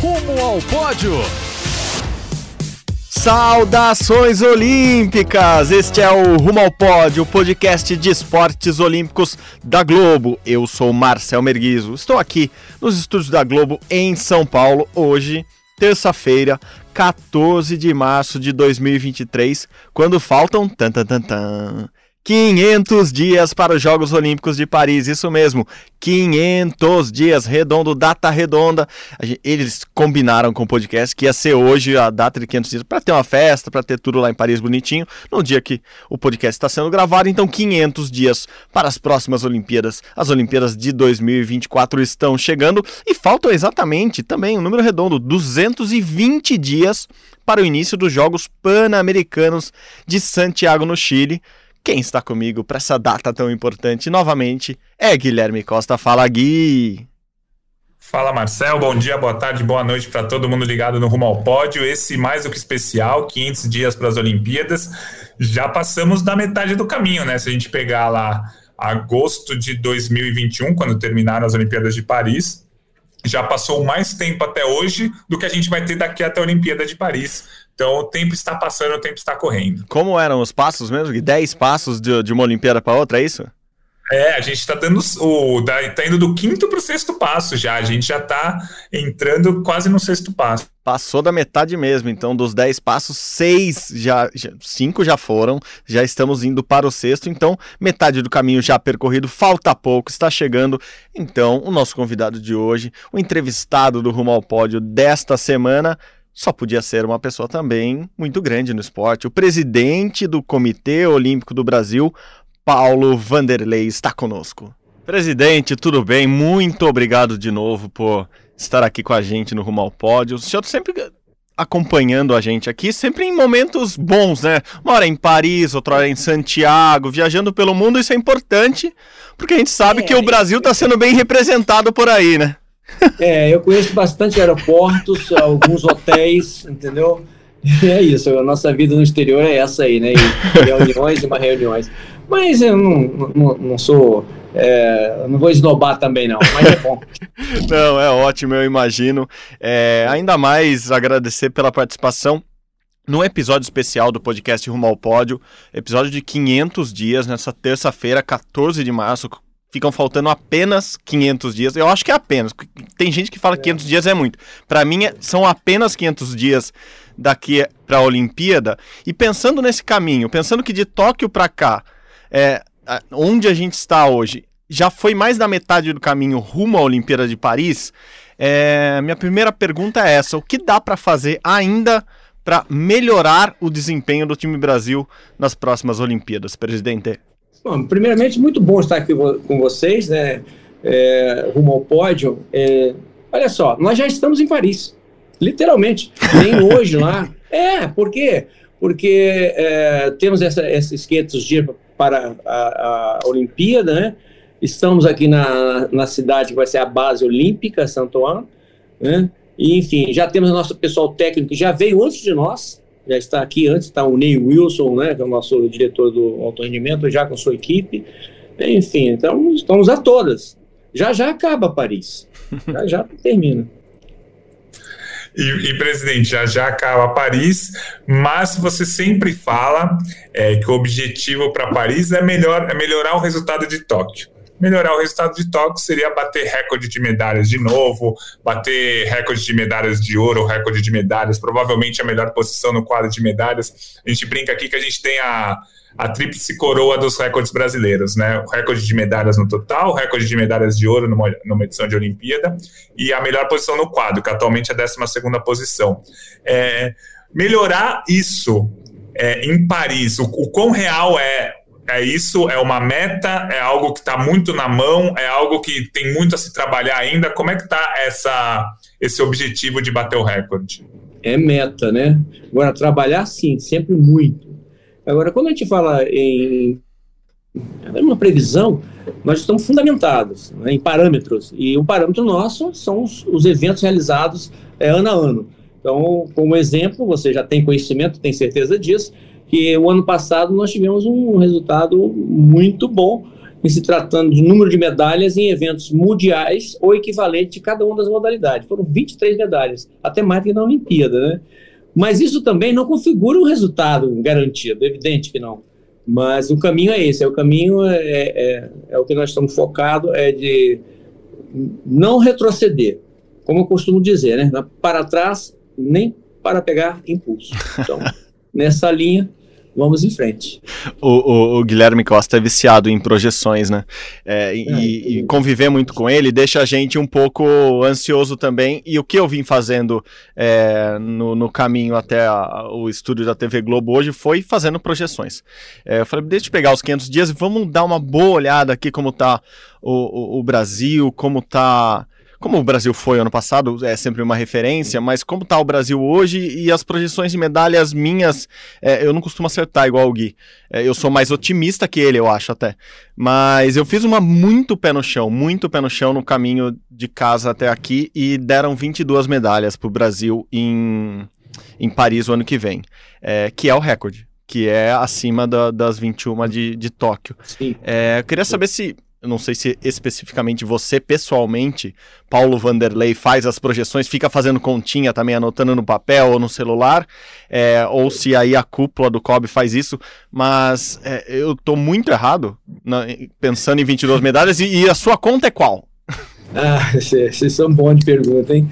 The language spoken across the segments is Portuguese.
Rumo ao pódio. Saudações olímpicas! Este é o Rumo ao Pódio, o podcast de esportes olímpicos da Globo. Eu sou Marcel Merguizo, estou aqui nos estúdios da Globo em São Paulo, hoje, terça-feira, 14 de março de 2023, quando faltam tan, tan, tan, tan, 500 dias para os Jogos Olímpicos de Paris, isso mesmo, 500 dias, redondo, data redonda. Eles combinaram com o podcast que ia ser hoje a data de 500 dias para ter uma festa, para ter tudo lá em Paris bonitinho, no dia que o podcast está sendo gravado. Então, 500 dias para as próximas Olimpíadas. As Olimpíadas de 2024 estão chegando e faltam exatamente também um número redondo, 220 dias para o início dos Jogos Pan-Americanos de Santiago, no Chile. Quem está comigo para essa data tão importante novamente é Guilherme Costa. Fala, Gui! Fala Marcel, bom dia, boa tarde, boa noite para todo mundo ligado no Rumo ao Pódio. Esse mais do que especial, 500 dias para as Olimpíadas. Já passamos da metade do caminho, né? Se a gente pegar lá agosto de 2021, quando terminaram as Olimpíadas de Paris, já passou mais tempo até hoje do que a gente vai ter daqui até a Olimpíada de Paris. Então o tempo está passando, o tempo está correndo. Como eram os passos mesmo? 10 passos de, de uma Olimpíada para outra, é isso? É, a gente está dando o. Tá indo do quinto para o sexto passo já. A gente já está entrando quase no sexto passo. Passou da metade mesmo, então dos 10 passos, seis já, já. Cinco já foram, já estamos indo para o sexto, então metade do caminho já percorrido, falta pouco, está chegando. Então, o nosso convidado de hoje, o entrevistado do Rumo ao Pódio desta semana, só podia ser uma pessoa também muito grande no esporte. O presidente do Comitê Olímpico do Brasil, Paulo Vanderlei, está conosco. Presidente, tudo bem? Muito obrigado de novo por estar aqui com a gente no Rumo ao Pódio. O senhor sempre acompanhando a gente aqui, sempre em momentos bons, né? Uma hora em Paris, outra hora em Santiago, viajando pelo mundo, isso é importante, porque a gente sabe é, que o Brasil está sendo bem representado por aí, né? É, eu conheço bastante aeroportos, alguns hotéis, entendeu? E é isso, a nossa vida no exterior é essa aí, né? E reuniões e mais reuniões. Mas eu não, não, não sou. É, não vou esnobar também, não, mas é bom. não, é ótimo, eu imagino. É, ainda mais agradecer pela participação no episódio especial do podcast Rumo ao Pódio, episódio de 500 dias, nessa terça-feira, 14 de março, ficam faltando apenas 500 dias. Eu acho que é apenas. Tem gente que fala que 500 dias é muito. Para mim, é, são apenas 500 dias daqui para a Olimpíada. E pensando nesse caminho, pensando que de Tóquio para cá, é, onde a gente está hoje, já foi mais da metade do caminho rumo à Olimpíada de Paris. É, minha primeira pergunta é essa: o que dá para fazer ainda para melhorar o desempenho do time Brasil nas próximas Olimpíadas, presidente? Bom, primeiramente, muito bom estar aqui com vocês, né? É, rumo ao pódio. É, olha só, nós já estamos em Paris, literalmente. Nem hoje lá. É, por quê? Porque é, temos essa, esses 500 dias para a, a, Olimpíada, né? Estamos aqui na, na cidade que vai ser a base olímpica, Santo Anne, né? E, enfim, já temos o nosso pessoal técnico que já veio antes de nós, já está aqui antes, está o Ney Wilson, né, que é o nosso diretor do alto rendimento, já com sua equipe. Enfim, então estamos a todas. Já já acaba Paris. Já já termina. E, e, presidente, já já acaba Paris, mas você sempre fala é, que o objetivo para Paris é, melhor, é melhorar o resultado de Tóquio melhorar o resultado de Tóquio seria bater recorde de medalhas de novo, bater recorde de medalhas de ouro, recorde de medalhas, provavelmente a melhor posição no quadro de medalhas. A gente brinca aqui que a gente tem a, a tríplice coroa dos recordes brasileiros, né? O recorde de medalhas no total, recorde de medalhas de ouro numa, numa edição de Olimpíada e a melhor posição no quadro, que atualmente é a 12 segunda posição. É, melhorar isso é, em Paris, o, o quão real é é isso? É uma meta? É algo que está muito na mão? É algo que tem muito a se trabalhar ainda? Como é que está essa, esse objetivo de bater o recorde? É meta, né? Agora, trabalhar sim, sempre muito. Agora, quando a gente fala em uma previsão, nós estamos fundamentados né, em parâmetros. E o parâmetro nosso são os, os eventos realizados é, ano a ano. Então, como exemplo, você já tem conhecimento, tem certeza disso, que o ano passado nós tivemos um resultado muito bom em se tratando de número de medalhas em eventos mundiais ou equivalente de cada uma das modalidades. Foram 23 medalhas, até mais que na Olimpíada, né? Mas isso também não configura um resultado garantido, evidente que não. Mas o caminho é esse, é o caminho é, é, é o que nós estamos focados, é de não retroceder, como eu costumo dizer, né? Para trás, nem para pegar impulso. Então, nessa linha, vamos em frente. O, o, o, Guilherme Costa é viciado em projeções, né? É, e, é, e, conviver muito com ele deixa a gente um pouco ansioso também. E o que eu vim fazendo é, no, no, caminho até a, o estúdio da TV Globo hoje foi fazendo projeções. É, eu falei, deixa eu pegar os 500 dias e vamos dar uma boa olhada aqui como tá o, o Brasil, como tá como o Brasil foi ano passado, é sempre uma referência, mas como está o Brasil hoje e as projeções de medalhas minhas, é, eu não costumo acertar igual o Gui. É, eu sou mais otimista que ele, eu acho até. Mas eu fiz uma muito pé no chão, muito pé no chão no caminho de casa até aqui e deram 22 medalhas para o Brasil em, em Paris o ano que vem, é, que é o recorde que é acima da, das 21 de, de Tóquio. É, eu queria saber se eu não sei se especificamente você pessoalmente, Paulo Vanderlei, faz as projeções, fica fazendo continha também, anotando no papel ou no celular, é, ou se aí a cúpula do COB faz isso, mas é, eu tô muito errado na, pensando em 22 medalhas, e, e a sua conta é qual? Ah, vocês são bons de pergunta, hein?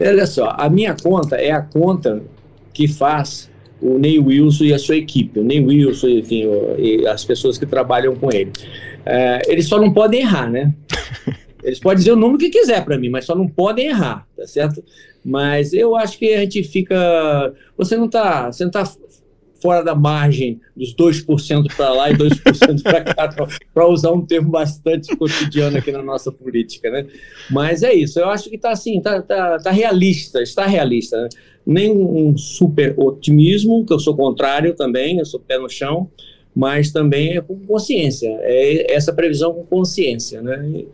Olha só, a minha conta é a conta que faz o Ney Wilson e a sua equipe, o Ney Wilson enfim, e as pessoas que trabalham com ele. É, eles só não podem errar, né? Eles podem dizer o número que quiser para mim, mas só não podem errar, tá certo? Mas eu acho que a gente fica. Você não está você não tá fora da margem dos 2% para lá e 2% para cá, para usar um termo bastante cotidiano aqui na nossa política, né? Mas é isso, eu acho que está assim, está tá, tá realista, está realista. Né? Nem um super otimismo, que eu sou contrário também, eu sou pé no chão, mas também é com consciência, é essa previsão com consciência, né?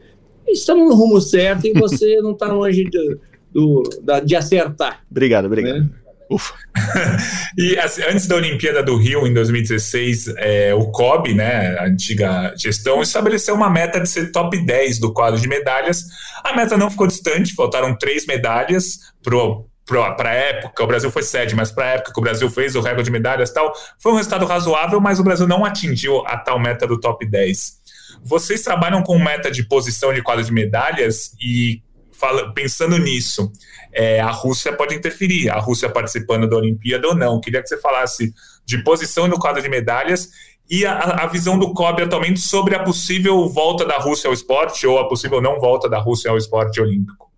estamos no rumo certo e você não está longe de, do, da, de acertar. Obrigado, obrigado. Né? Ufa. e assim, antes da Olimpíada do Rio, em 2016, é, o COB, né, a antiga gestão, estabeleceu uma meta de ser top 10 do quadro de medalhas. A meta não ficou distante, faltaram três medalhas pro para a época, o Brasil foi sede, mas para a época que o Brasil fez o recorde de medalhas tal, foi um resultado razoável, mas o Brasil não atingiu a tal meta do top 10. Vocês trabalham com meta de posição de quadro de medalhas e fala, pensando nisso, é, a Rússia pode interferir, a Rússia participando da Olimpíada ou não. Queria que você falasse de posição no quadro de medalhas e a, a, visão do COB atualmente sobre a possível volta da Rússia ao esporte ou a possível não volta da Rússia ao esporte olímpico.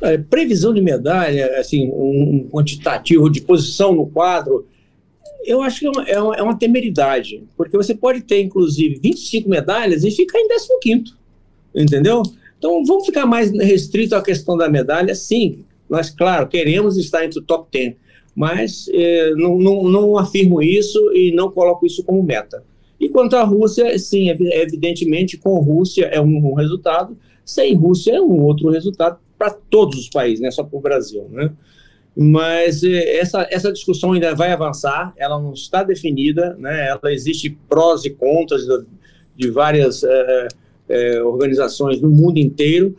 É, previsão de medalha, assim, um quantitativo de posição no quadro, eu acho que é uma, é uma, é uma temeridade, porque você pode ter, inclusive, 25 medalhas e ficar em 15, entendeu? Então, vamos ficar mais restrito à questão da medalha, sim. Nós, claro, queremos estar entre o top 10, mas eh, não, não, não, afirmo isso e não coloco isso como meta. E quanto à Rússia, sim, evidentemente, com Rússia é um, um resultado, sem Rússia é um outro resultado, para todos os países, não é só para o Brasil, né? Mas eh, essa, essa discussão ainda vai avançar, ela não está definida, né? Ela existe prós e contras de, de várias eh, eh, organizações no mundo inteiro,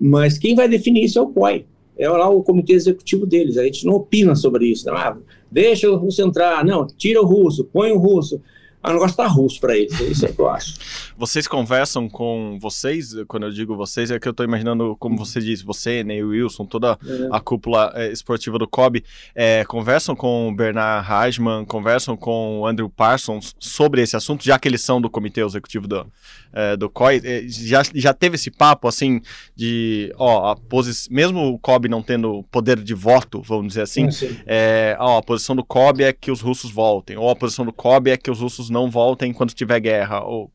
mas quem vai definir isso é o COI, é lá o comitê executivo deles. A gente não opina sobre isso. Não, ah, deixa o russo entrar, não, tira o russo, põe o russo. O negócio tá russo para eles, é isso é que eu acho. Vocês conversam com vocês, quando eu digo vocês, é que eu tô imaginando, como você disse, você, Ney Wilson, toda é. a cúpula é, esportiva do COB, é, conversam com o Bernard Hajman, conversam com o Andrew Parsons sobre esse assunto, já que eles são do comitê executivo do, é, do COI, é, já, já teve esse papo, assim, de, ó, a posi mesmo o COB não tendo poder de voto, vamos dizer assim, é, ó, a posição do COB é que os russos voltem, ou a posição do COB é que os russos não voltem quando tiver guerra, ou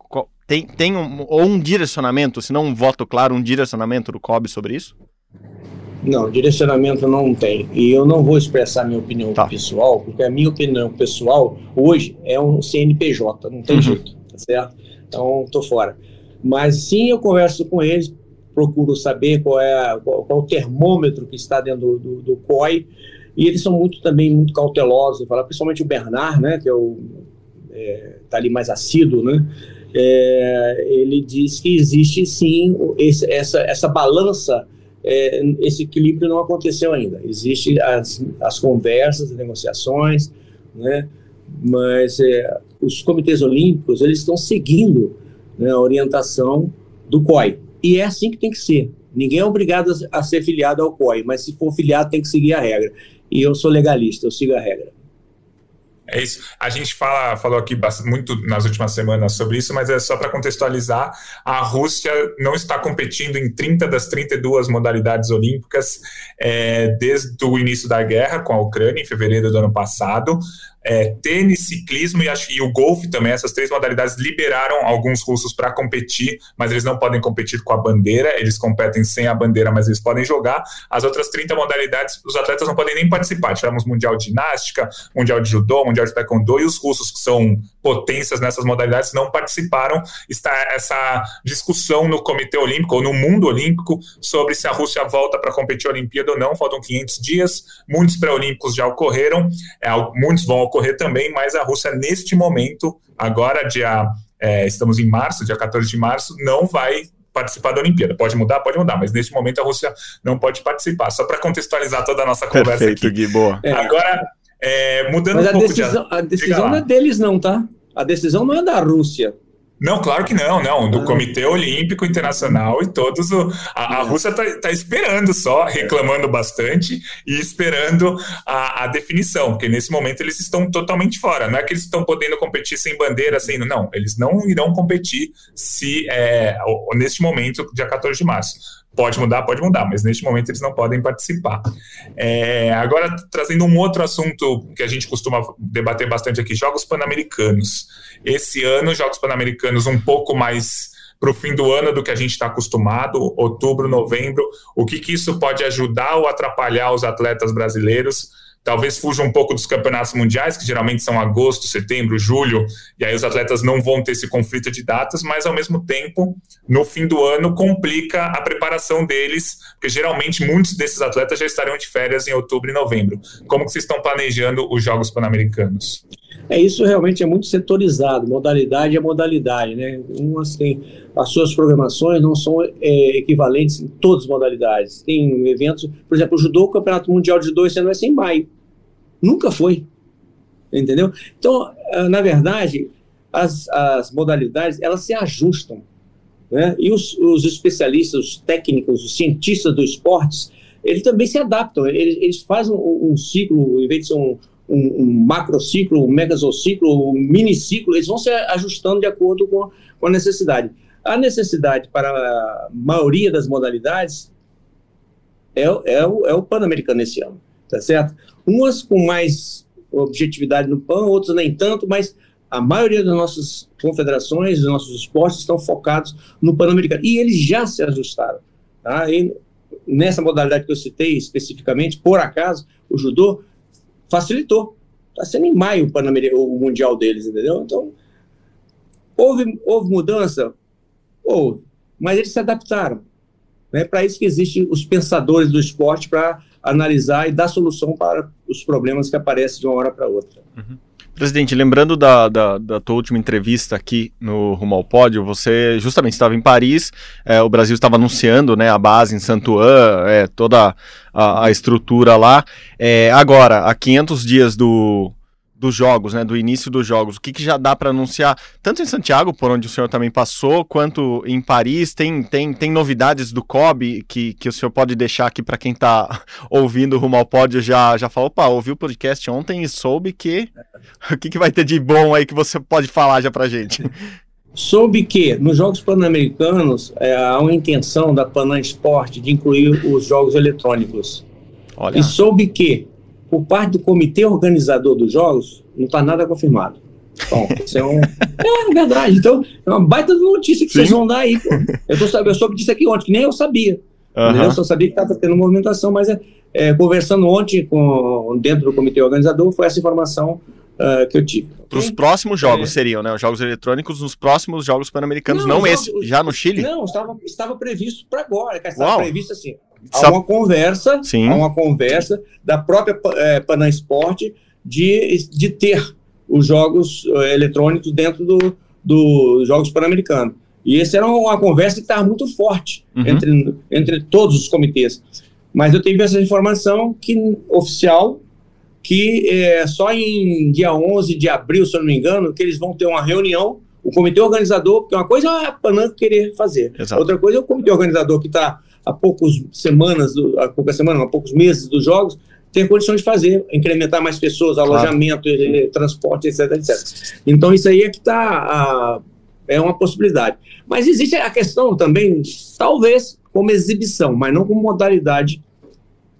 tem, tem um, ou um direcionamento, se não um voto claro, um direcionamento do COB sobre isso? Não, direcionamento não tem. E eu não vou expressar minha opinião tá. pessoal, porque a minha opinião pessoal hoje é um CNPJ, não tem uhum. jeito, tá certo? Então, tô fora. Mas sim, eu converso com eles, procuro saber qual é, qual, qual é o termômetro que está dentro do, do, do, COI, e eles são muito também muito cautelosos, falar, principalmente o Bernard, né, que é o é, tá ali mais assíduo, né? É, ele diz que existe sim esse, essa, essa balança é, esse equilíbrio não aconteceu ainda. Existem as, as conversas, as negociações, né? mas é, os comitês olímpicos eles estão seguindo né, a orientação do COI. E é assim que tem que ser. Ninguém é obrigado a ser filiado ao COI, mas se for filiado tem que seguir a regra. E eu sou legalista, eu sigo a regra. É isso. A gente fala, falou aqui muito nas últimas semanas sobre isso, mas é só para contextualizar: a Rússia não está competindo em 30 das 32 modalidades olímpicas é, desde o início da guerra com a Ucrânia, em fevereiro do ano passado é, tênis, ciclismo e, acho, e o golfe também, essas três modalidades liberaram alguns russos para competir, mas eles não podem competir com a bandeira, eles competem sem a bandeira, mas eles podem jogar. As outras 30 modalidades, os atletas não podem nem participar. Tivemos Mundial de Ginástica, Mundial de Judô, Mundial de Taekwondo, e os russos, que são potências nessas modalidades, não participaram. Está essa discussão no Comitê Olímpico, ou no mundo olímpico, sobre se a Rússia volta para competir a Olimpíada ou não. Faltam 500 dias, muitos pré-olímpicos já ocorreram, é, muitos vão ocorrer também, mas a Rússia, neste momento, agora, dia, é, estamos em março, dia 14 de março, não vai participar da Olimpíada. Pode mudar? Pode mudar, mas neste momento a Rússia não pode participar. Só para contextualizar toda a nossa conversa Perfeito, aqui. Gui, boa. É. Agora, é, mudando mas um pouco decisão, de... A decisão não é deles não, tá? A decisão não é da Rússia. Não, claro que não, não. Do. Comitê Olímpico Internacional e todos. O, a, a é. Rússia está tá esperando só, reclamando bastante e esperando a, a, definição, porque nesse momento eles estão totalmente fora. Não é que eles estão podendo competir sem bandeira, sem. Não, eles não irão competir se é, neste momento, dia 14 de março. Pode mudar, pode mudar, mas neste momento eles não podem participar. É, agora, trazendo um outro assunto que a gente costuma debater bastante aqui: Jogos Pan-Americanos. Esse ano, Jogos Pan-Americanos um pouco mais para o fim do ano do que a gente está acostumado, outubro, novembro. O que, que isso pode ajudar ou atrapalhar os atletas brasileiros? Talvez fuja um pouco dos campeonatos mundiais, que geralmente são agosto, setembro, julho, e aí os atletas não vão ter esse conflito de datas, mas ao mesmo tempo, no fim do ano, complica a preparação deles, porque geralmente muitos desses atletas já estariam de férias em outubro e novembro. Como que vocês estão planejando os Jogos Pan-Americanos? É, isso realmente é muito setorizado, modalidade é modalidade, né? Umas têm as suas programações não são é, equivalentes em todas as modalidades. Tem eventos, por exemplo, o judô, o Campeonato Mundial de Judô esse ano vai ser em maio. Nunca foi. Entendeu? Então, ah, na verdade, as, as modalidades, elas se ajustam. Né? E os, os especialistas, os técnicos, os cientistas do esportes, eles também se adaptam. Eles, eles fazem um, um ciclo, em vez de ser um, um, um macrociclo, um megazociclo, um miniciclo, eles vão se ajustando de acordo com, com a necessidade. A necessidade para a maioria das modalidades é, é, o, é o Pan-Americano esse ano, tá certo? Umas com mais objetividade no PAN, outras nem tanto, mas a maioria das nossas confederações, dos nossos esportes estão focados no Pan-Americano. E eles já se ajustaram. Tá? E nessa modalidade que eu citei especificamente, por acaso, o judô facilitou. Está sendo em maio o, o Mundial deles, entendeu? Então, houve, houve mudança? Houve. Mas eles se adaptaram. É para isso que existem os pensadores do esporte para analisar e dar solução para os problemas que aparecem de uma hora para outra. Uhum. Presidente, lembrando da, da, da, tua última entrevista aqui no Rumo ao Pódio, você justamente estava em Paris, é, o Brasil estava anunciando né, a base em Santuan, é, toda a, a estrutura lá. É, agora, a 500 dias do, dos jogos, né, do início dos jogos, o que, que já dá para anunciar, tanto em Santiago, por onde o senhor também passou, quanto em Paris, tem, tem, tem novidades do COB que, que o senhor pode deixar aqui para quem está ouvindo rumo ao pódio já, já falou, opa, ouviu o podcast ontem e soube que, o que, que vai ter de bom aí que você pode falar já para gente? Soube que nos Jogos Pan-Americanos é, há uma intenção da Panam Sport de incluir os jogos eletrônicos. Olha. E soube que por parte do comitê organizador dos jogos, não está nada confirmado. Bom, isso é um. É verdade. Então, é uma baita notícia que Sim. vocês vão dar aí, pô. Eu, tô, eu soube disso aqui ontem, que nem eu sabia. Uhum. Eu só sabia que estava tendo movimentação, mas é, é, conversando ontem com, dentro do comitê organizador, foi essa informação uh, que eu tive. Para os próximos jogos é. seriam, né? Os jogos eletrônicos nos próximos Jogos Pan-Americanos, não, não esse, jogos, já no Chile? Não, estava, estava previsto para agora, estava Uau. previsto assim. Há uma conversa, Sim. há uma conversa da própria é, Panam Sport de, de ter os jogos é, eletrônicos dentro dos do Jogos Pan-Americanos. E essa era uma conversa que estava muito forte uhum. entre, entre todos os comitês. Mas eu tive essa informação que oficial que é, só em dia 11 de abril, se eu não me engano, que eles vão ter uma reunião, o comitê organizador, porque uma coisa é a Panam querer fazer, Exato. outra coisa é o comitê organizador que está há poucas semanas, há poucas semanas, há poucos meses dos jogos, ter condições de fazer, incrementar mais pessoas, alojamento, claro. transporte, etc, etc. Então isso aí é que está é uma possibilidade. Mas existe a questão também, talvez como exibição, mas não como modalidade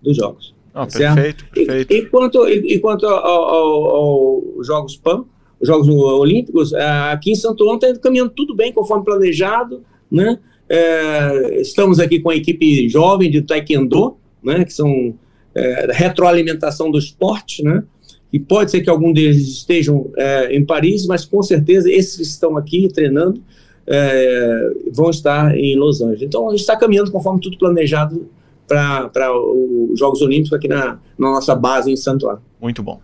dos jogos. Ah, perfeito, perfeito. E, e quanto, e, e quanto aos Jogos PAN, os Jogos Olímpicos, aqui em Santo Antônio está caminhando tudo bem, conforme planejado, né? É, estamos aqui com a equipe jovem de Taekwondo, né? Que são é, retroalimentação do esporte, né? E pode ser que algum deles estejam é, em Paris, mas com certeza esses que estão aqui treinando é, vão estar em Los Angeles. Então a gente está caminhando conforme tudo planejado para os Jogos Olímpicos aqui na, na, nossa base em Santo Antônio. Muito bom.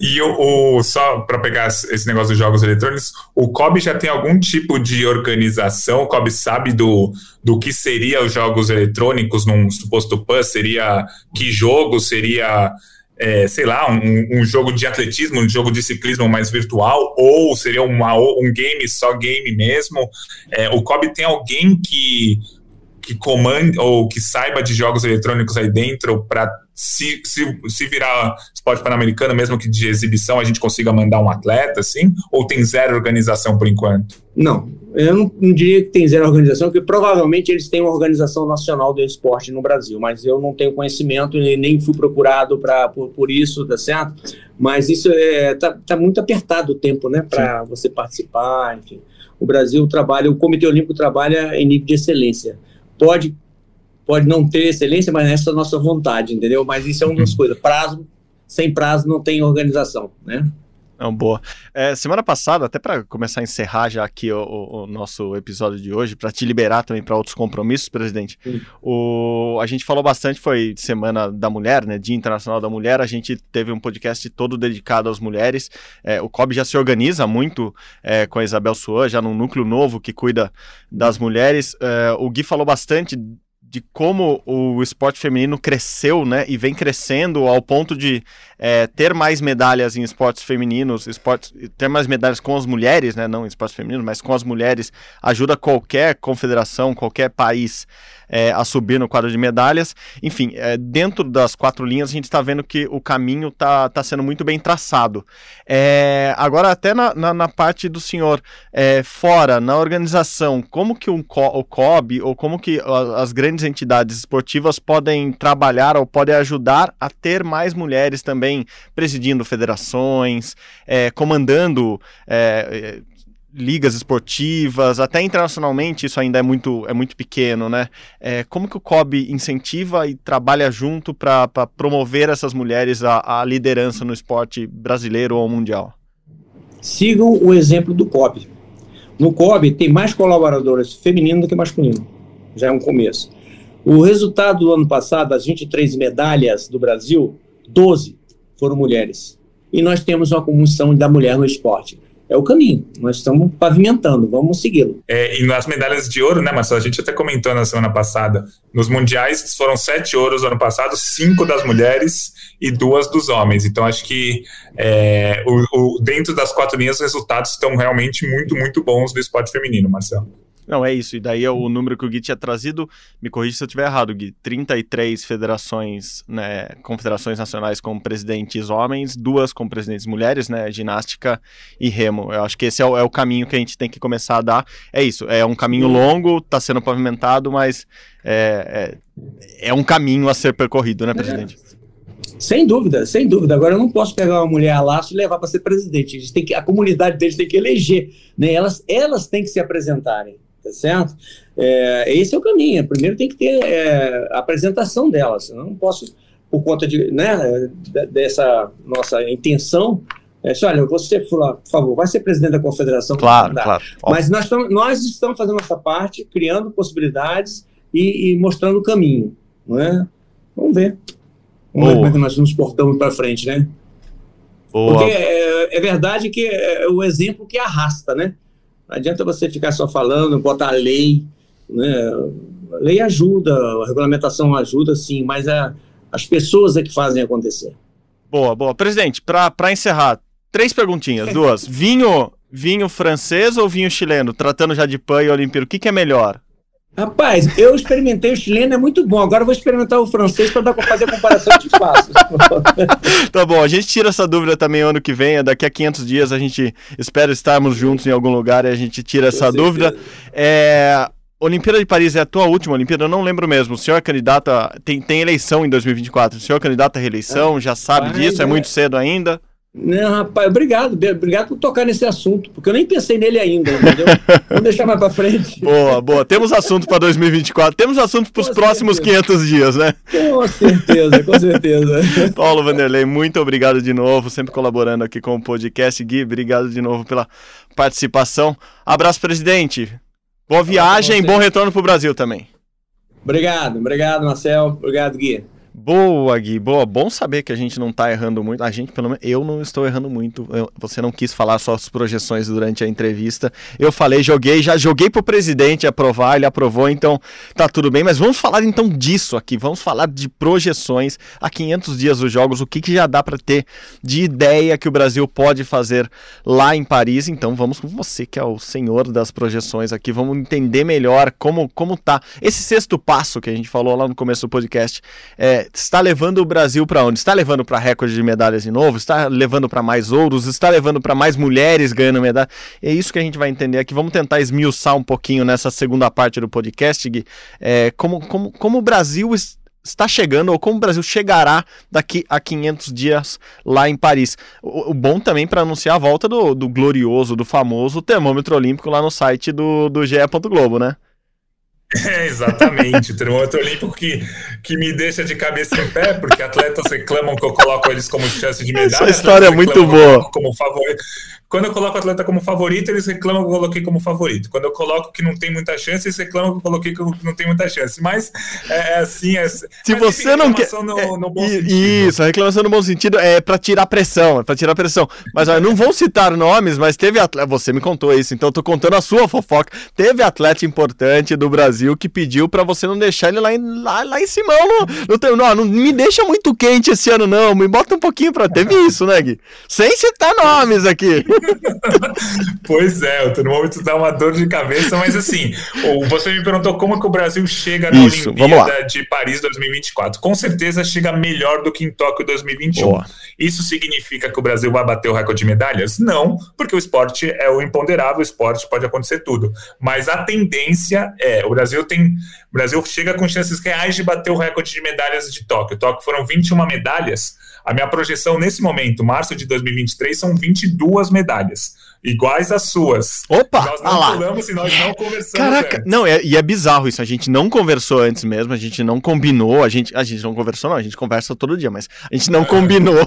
E o, o só para pegar esse negócio dos jogos eletrônicos, o COB já tem algum tipo de organização? O COB sabe do, do que seria os jogos eletrônicos num suposto PAN? Seria que jogo? Seria, é, sei lá, um, um, jogo de atletismo, um jogo de ciclismo mais virtual? Ou seria uma, um game, só game mesmo? É, o COB tem alguém que que comande ou que saiba de jogos eletrônicos aí dentro para se, se, se virar esporte pan-americano, mesmo que de exibição, a gente consiga mandar um atleta, assim? Ou tem zero organização por enquanto? Não, eu não, não, diria que tem zero organização, porque provavelmente eles têm uma organização nacional do esporte no Brasil, mas eu não tenho conhecimento e nem fui procurado pra, por, por isso, tá certo? Mas isso é, tá, tá muito apertado o tempo, né, para você participar, enfim. O Brasil trabalha, o Comitê Olímpico trabalha em nível de excelência pode pode não ter excelência, mas essa é a nossa vontade, entendeu? Mas isso é uma das uhum. coisas. Prazo, sem prazo não tem organização, né? Não, boa. É, semana passada, até para começar a encerrar já aqui o, o, o nosso episódio de hoje, para te liberar também para outros compromissos, presidente, o, a gente falou bastante, foi Semana da Mulher, né, Dia Internacional da Mulher, a gente teve um podcast todo dedicado às mulheres, é, o COB já se organiza muito é, com a Isabel Suan, já num núcleo novo que cuida das mulheres, é, o Gui falou bastante de como o esporte feminino cresceu, né, e vem crescendo ao ponto de é, ter mais medalhas em esportes femininos, esportes, ter mais medalhas com as mulheres, né, não em esportes femininos, mas com as mulheres, ajuda qualquer confederação, qualquer país é, a subir no quadro de medalhas. Enfim, é, dentro das quatro linhas, a gente está vendo que o caminho está tá sendo muito bem traçado. É, agora, até na, na, na, parte do senhor, é, fora, na organização, como que um, o COB ou como que as grandes entidades esportivas podem trabalhar ou podem ajudar a ter mais mulheres também presidindo federações, é, comandando é, ligas esportivas, até internacionalmente isso ainda é muito, é muito pequeno, né? É, como que o COB incentiva e trabalha junto para promover essas mulheres à, liderança no esporte brasileiro ou mundial? Sigam o exemplo do COB. No COB tem mais colaboradoras femininas do que masculino. Já é um começo. O resultado do ano passado, das 23 medalhas do Brasil, 12 foram mulheres. E nós temos uma comissão da mulher no esporte é o caminho. Nós estamos pavimentando, vamos segui-lo. É, e nas medalhas de ouro, né, Marcelo? A gente até comentou na semana passada. Nos mundiais foram sete ouros no ano passado, cinco das mulheres e duas dos homens. Então acho que é, o, o, dentro das quatro linhas os resultados estão realmente muito, muito bons do esporte feminino, Marcelo. Não, é isso. E daí é o número que o Gui tinha trazido, me corrija se eu estiver errado, Gui. 33 federações, né, confederações nacionais com presidentes homens, duas com presidentes mulheres, né, ginástica e remo. Eu acho que esse é o, é o caminho que a gente tem que começar a dar. É isso, é um caminho longo, está sendo pavimentado, mas é, é, é, um caminho a ser percorrido, né, presidente? Sem dúvida, sem dúvida. Agora eu não posso pegar uma mulher a laço e levar para ser presidente. A, que, a comunidade deles tem que eleger, né? Elas, elas têm que se apresentarem tá certo? É, esse é o caminho. Primeiro tem que ter é, a apresentação delas. Eu não posso, por conta de, né, dessa nossa intenção, é, olha, você, por favor, vai ser presidente da confederação. Claro, claro. Mas nós, estamos, nós estamos fazendo nossa parte, criando possibilidades e, e mostrando o caminho. Não é? Vamos ver. Vamos ver como é que nós nos portamos para frente, né? Boa. Porque é, é, verdade que é o exemplo que arrasta, né? Não adianta você ficar só falando, botar lei, né? A lei ajuda, a regulamentação ajuda, sim, mas a, as pessoas é que fazem acontecer. Boa, boa. Presidente, para encerrar, três perguntinhas, duas. Vinho, vinho francês ou vinho chileno? Tratando já de PAN e Olimpíada, o que, que é melhor? Rapaz, eu experimentei o chileno, é muito bom. Agora eu vou experimentar o francês para fazer a comparação de faço. tá bom, a gente tira essa dúvida também ano que vem. Daqui a 500 dias a gente espera estarmos juntos em algum lugar e a gente tira essa dúvida. É, Olimpíada de Paris é a tua última Olimpíada? Eu não lembro mesmo. O senhor é candidato a... tem, tem eleição em 2024. O senhor é candidato à reeleição? É, já sabe disso? É, é muito cedo ainda? Não, rapaz, obrigado, obrigado por tocar nesse assunto, porque eu nem pensei nele ainda, entendeu? Vamos deixar mais para frente. Boa, boa. Temos assunto para 2024, temos assunto para os próximos certeza. 500 dias, né? Com certeza, com certeza. Paulo Vanderlei, muito obrigado de novo, sempre colaborando aqui com o podcast. Gui, obrigado de novo pela participação. Abraço, presidente. Boa viagem, bom retorno para o Brasil também. Obrigado, obrigado, Marcel. Obrigado, Gui. Boa, Gui. Boa. Bom saber que a gente não tá errando muito. A gente, pelo menos, eu não estou errando muito. Eu, você não quis falar suas projeções durante a entrevista. Eu falei, joguei, já joguei pro presidente aprovar, ele aprovou, então tá tudo bem. Mas vamos falar então disso aqui. Vamos falar de projeções a 500 dias dos jogos. O que, que já dá para ter de ideia que o Brasil pode fazer lá em Paris. Então vamos com você, que é o senhor das projeções aqui. Vamos entender melhor como, como tá. Esse sexto passo que a gente falou lá no começo do podcast. É, está levando o Brasil para onde? Está levando para recorde de medalhas de novo? Está levando para mais ouros? Está levando para mais mulheres ganhando medalha? É isso que a gente vai entender aqui. Vamos tentar esmiuçar um pouquinho nessa segunda parte do podcast, Gui, é, como, como, como o Brasil está chegando, ou como o Brasil chegará daqui a 500 dias lá em Paris. O, o bom também para anunciar a volta do, do glorioso, do famoso termômetro olímpico lá no site do, do GE. Globo, né? É, exatamente, o termômetro olímpico que, que me deixa de cabeça em pé, porque atletas reclamam que eu coloco eles como chance de medalha. Essa história é muito boa. Como favorito. Quando eu coloco o atleta como favorito, eles reclamam que eu coloquei como favorito. Quando eu coloco que não tem muita chance, eles reclamam que eu coloquei que não tem muita chance. Mas é, é assim. É, Se você não quer. No, é, no isso, a reclamação no bom sentido é para tirar pressão, é para tirar pressão. Mas olha, não vou citar nomes, mas teve atleta. Você me contou isso, então eu tô contando a sua fofoca. Teve atleta importante do Brasil que pediu para você não deixar ele lá em, lá, lá em cima. No, no não, não me deixa muito quente esse ano, não. Me bota um pouquinho pra. Teve isso, né, Gui? Sem citar nomes aqui. Pois é, o termômetro dá uma dor de cabeça, mas assim, você me perguntou como que o Brasil chega na Isso, Olimpíada de Paris 2024. Com certeza chega melhor do que em Tóquio 2021. Boa. Isso significa que o Brasil vai bater o recorde de medalhas? Não, porque o esporte é o imponderável, o esporte pode acontecer tudo. Mas a tendência é, o Brasil tem, o Brasil chega com chances reais de bater o recorde de medalhas de Tóquio. Tóquio foram 21 medalhas. A minha projeção nesse momento, março de 2023, são 22 medalhas iguais às suas. Opa! Nós não ah falamos e nós não conversamos. Caraca, antes. não, é, e é bizarro isso. A gente não conversou antes mesmo, a gente não combinou, a gente, a gente não conversou, não, a gente conversa todo dia, mas a gente não é. combinou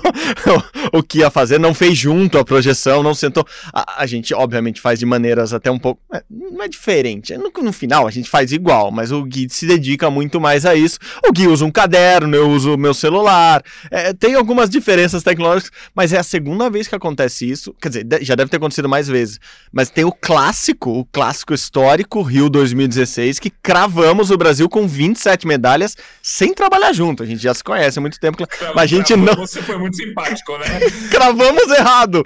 o, o, que ia fazer, não fez junto a projeção, não sentou. A, a gente, obviamente, faz de maneiras até um pouco. É, não é diferente. No, no, final, a gente faz igual, mas o Gui se dedica muito mais a isso. O Gui usa um caderno, eu uso o meu celular. É, tem algumas diferenças tecnológicas, mas é a segunda vez que acontece isso. Quer dizer, já deve ter acontecido mais vezes. Mas tem o clássico, o clássico histórico, Rio 2016, que cravamos o Brasil com 27 medalhas sem trabalhar junto. A gente já se conhece há muito tempo, mas a gente não. Você foi muito simpático, né? cravamos errado.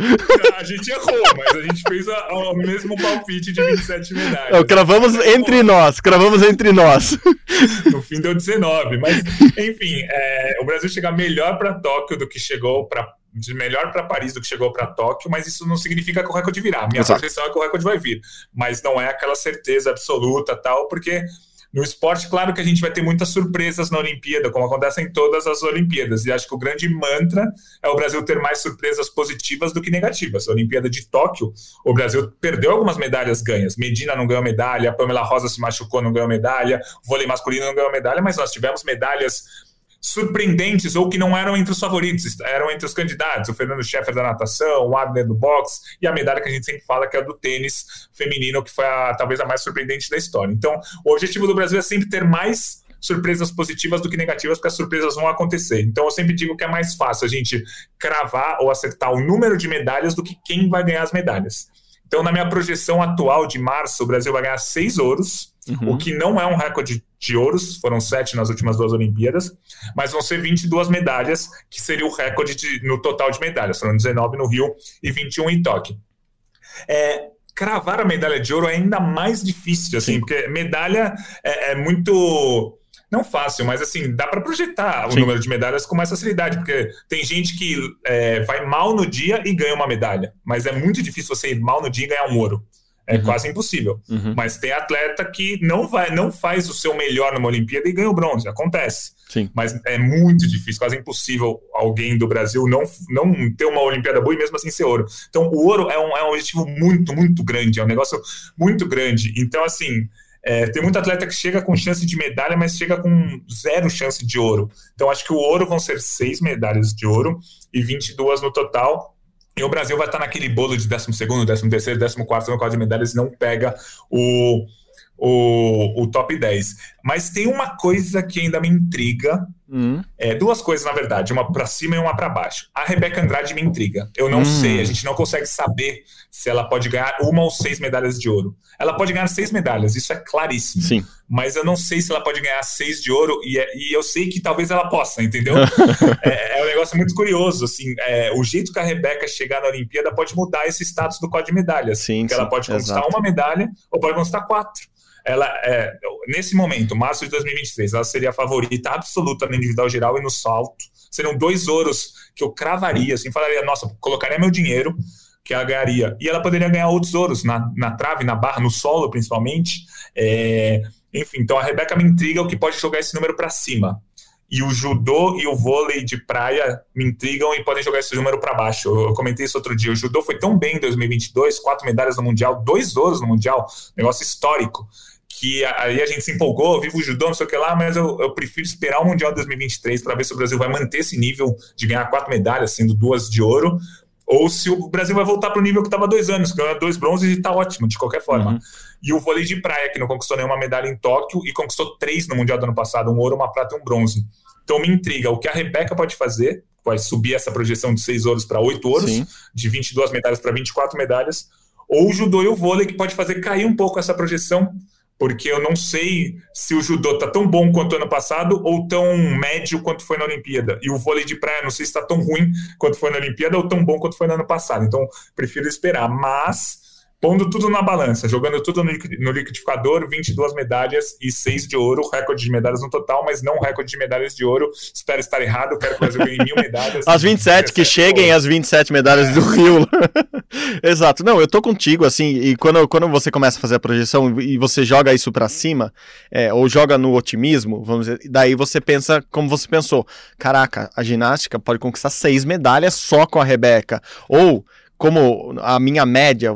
A gente errou, mas a gente fez o mesmo palpite de 27 medalhas. Não, cravamos entre nós, cravamos entre nós. No fim deu 19, mas enfim, é, o Brasil chega melhor para Tóquio do que chegou para de melhor para Paris do que chegou para Tóquio, mas isso não significa que o recorde virá. Minha Exato. projeção é que o recorde vai vir, mas não é aquela certeza absoluta tal, porque No esporte, claro que a gente vai ter muitas surpresas na Olimpíada, como acontece em todas as Olimpíadas. E acho que o grande mantra é o Brasil ter mais surpresas positivas do que negativas. A Olimpíada de Tóquio, o Brasil perdeu algumas medalhas ganhas. Medina não ganhou medalha, Pamela Rosa se machucou, não ganhou medalha, o vôlei masculino não ganhou medalha, mas nós tivemos medalhas surpreendentes ou que não eram entre os favoritos, eram entre os candidatos. O Fernando Scheffer da natação, o Abner do boxe e a medalha que a gente sempre fala que é a do tênis feminino, que foi a, talvez a mais surpreendente da história. Então, o objetivo do Brasil é sempre ter mais surpresas positivas do que negativas, porque as surpresas vão acontecer. Então, eu sempre digo que é mais fácil a gente cravar ou acertar o número de medalhas do que quem vai ganhar as medalhas. Então, na minha projeção atual de março, o Brasil vai ganhar seis ouros, uhum. o que não é um recorde de ouros, foram sete nas últimas duas Olimpíadas, mas vão ser 22 medalhas, que seria o recorde de, no total de medalhas. Foram 19 no Rio e 21 em Tóquio. É, cravar a medalha de ouro é ainda mais difícil, assim, Sim. porque medalha é, é muito não fácil, mas assim, dá para projetar Sim. o número de medalhas com mais facilidade, porque tem gente que é, vai mal no dia e ganha uma medalha, mas é muito difícil você ir mal no dia e ganhar um ouro. É uhum. quase impossível. Uhum. Mas tem atleta que não vai, não faz o seu melhor numa Olimpíada e ganha o bronze. Acontece. Sim. Mas é muito difícil, quase impossível alguém do Brasil não, não ter uma Olimpíada boa e mesmo assim ser ouro. Então, o ouro é um, é um objetivo muito, muito grande, é um negócio muito grande. Então, assim, é, tem muito atleta que chega com chance de medalha, mas chega com zero chance de ouro. Então, acho que o ouro vão ser seis medalhas de ouro e 22 no total. E o Brasil vai estar naquele bolo de 12, 13, 14 no quadro de medalhas e não pega o, o, o top 10. Mas tem uma coisa que ainda me intriga. Hum. É, duas coisas, na verdade, uma para cima e uma para baixo. A Rebeca Andrade me intriga. Eu não hum. sei, a gente não consegue saber se ela pode ganhar uma ou seis medalhas de ouro. Ela pode ganhar seis medalhas, isso é claríssimo. Sim. Mas eu não sei se ela pode ganhar seis de ouro e, é, e eu sei que talvez ela possa, entendeu? é, é, um negócio muito curioso, assim. É, o jeito que a Rebeca chegar na Olimpíada pode mudar esse status do código de medalhas. Sim, porque sim, ela pode conquistar exato. uma medalha ou pode conquistar quatro ela é, nesse momento, março de 2023, ela seria a favorita absoluta no individual geral e no salto. Seriam dois ouros que eu cravaria, assim, falaria, nossa, colocaria meu dinheiro que ela ganharia. E ela poderia ganhar outros ouros na, na trave, na barra, no solo, principalmente. É, enfim, então a Rebeca me intriga o que pode jogar esse número para cima. E o judô e o vôlei de praia me intrigam e podem jogar esse número para baixo. Eu, eu comentei isso outro dia. O judô foi tão bem em 2022, quatro medalhas no Mundial, dois ouros no Mundial, negócio histórico que aí a gente se empolgou, vivo o judô, não sei o que lá, mas eu, eu prefiro esperar o Mundial 2023 para ver se o Brasil vai manter esse nível de ganhar quatro medalhas, sendo duas de ouro, ou se o Brasil vai voltar para o nível que estava dois anos, ganhou dois bronzes e está ótimo, de qualquer forma. Uhum. E o vôlei de praia, que não conquistou nenhuma medalha em Tóquio e conquistou três no Mundial do ano passado, um ouro, uma prata e um bronze. Então me intriga o que a Rebeca pode fazer, vai subir essa projeção de seis ouros para oito ouros, Sim. de 22 medalhas para 24 medalhas, ou o judô e o vôlei, que pode fazer cair um pouco essa projeção porque eu não sei se o judô tá tão bom quanto ano passado ou tão médio quanto foi na Olimpíada. E o vôlei de praia, não sei se está tão ruim quanto foi na Olimpíada ou tão bom quanto foi no ano passado. Então, prefiro esperar. Mas pondo tudo na balança, jogando tudo no, liquidificador, 22 medalhas e 6 de ouro, recorde de medalhas no total, mas não recorde de medalhas de ouro. Espero estar errado, quero que o Brasil ganhe mil medalhas. As 27, que cheguem as 27 medalhas é. do Rio. Exato. Não, eu tô contigo, assim, e quando, quando você começa a fazer a projeção e você joga isso para cima, é, ou joga no otimismo, vamos dizer, daí você pensa como você pensou. Caraca, a ginástica pode conquistar seis medalhas só com a Rebeca. Ou como a minha média,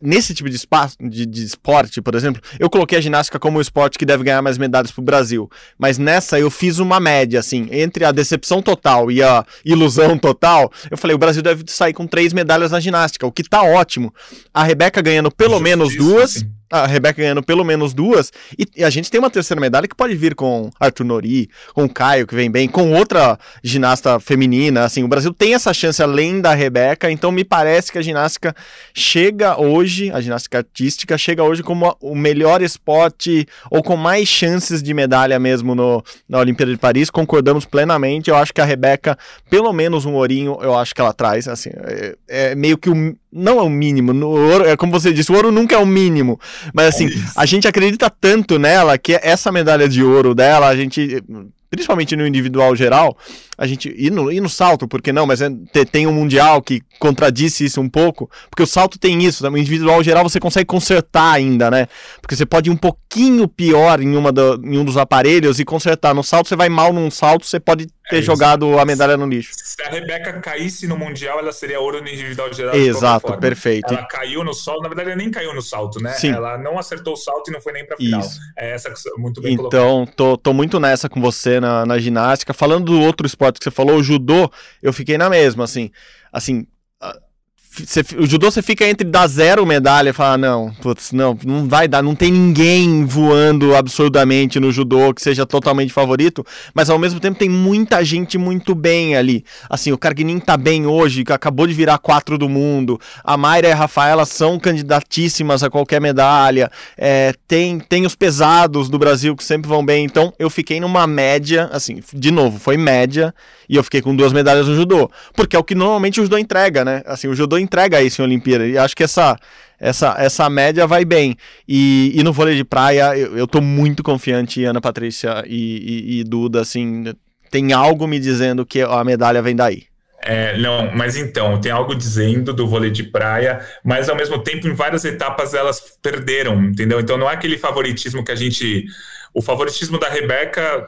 nesse tipo de, espaço, de, de, esporte, por exemplo, eu coloquei a ginástica como o esporte que deve ganhar mais medalhas para o Brasil. Mas nessa eu fiz uma média, assim, entre a decepção total e a ilusão total. Eu falei, o Brasil deve sair com três medalhas na ginástica, o que tá ótimo. A Rebeca ganhando pelo menos duas. Sim a Rebeca ganhando pelo menos duas, e, a gente tem uma terceira medalha que pode vir com Arthur Nori, com Caio, que vem bem, com outra ginasta feminina, assim, o Brasil tem essa chance além da Rebeca, então me parece que a ginástica chega hoje, a ginástica artística chega hoje como o melhor esporte, ou com mais chances de medalha mesmo no, na Olimpíada de Paris, concordamos plenamente, eu acho que a Rebeca, pelo menos um ourinho, eu acho que ela traz, assim, é, é meio que o não é o mínimo. No ouro, é como você disse, o ouro nunca é o mínimo. Mas assim, é a gente acredita tanto nela que essa medalha de ouro dela, a gente principalmente no individual geral, a gente. E no, e no salto, porque não, mas é, tem um Mundial que contradisse isso um pouco, porque o salto tem isso, no individual geral você consegue consertar ainda, né? Porque você pode ir um pouquinho pior em, uma do, em um dos aparelhos e consertar. No salto você vai mal num salto, você pode ter é jogado a medalha no lixo. Se a Rebeca caísse no Mundial, ela seria ouro no individual geral. Exato, perfeito. Ela caiu no salto, na verdade ela nem caiu no salto, né? Sim. Ela não acertou o salto e não foi nem pra final. Isso. É essa muito bem Então, tô, tô, muito nessa com você na, na ginástica. Falando do outro esporte que você falou, o judô, eu fiquei na mesma, assim. Assim, O judô você fica entre dar zero medalha e falar, não, putz, não, não vai dar, não tem ninguém voando absurdamente no judô que seja totalmente favorito, mas ao mesmo tempo tem muita gente muito bem ali. Assim, o Carguinin tá bem hoje, acabou de virar quatro do mundo, a Mayra e a Rafaela são candidatíssimas a qualquer medalha, é, tem, tem os pesados do Brasil que sempre vão bem, então eu fiquei numa média, assim, de novo, foi média, e eu fiquei com duas medalhas no judô, porque é o que normalmente o judô entrega, né? Assim, o judô entrega isso em Olimpíada. E acho que essa, essa, essa média vai bem. E, e no vôlei de praia, eu, eu tô muito confiante Ana Patrícia e, e, e Duda, assim, tem algo me dizendo que a medalha vem daí. É, não, mas então, tem algo dizendo do vôlei de praia, mas ao mesmo tempo, em várias etapas elas perderam, entendeu? Então não é aquele favoritismo que a gente. O favoritismo da Rebeca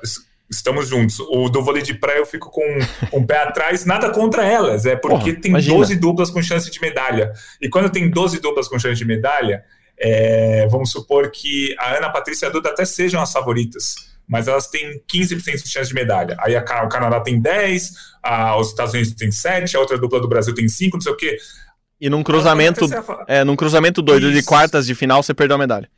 estamos juntos. O do vôlei de praia eu fico com um, pé atrás, nada contra elas, é porque Porra, tem imagina. 12 duplas com chance de medalha. E quando tem 12 duplas com chance de medalha, é, vamos supor que a Ana Patrícia e a Duda até sejam as favoritas, mas elas têm 15% de chance de medalha. Aí a, o Canadá tem 10, a, os Estados Unidos tem 7, a outra dupla do Brasil tem 5, não sei o quê. E num cruzamento, é, num cruzamento doido Isso. de quartas de final, você perdeu a medalha.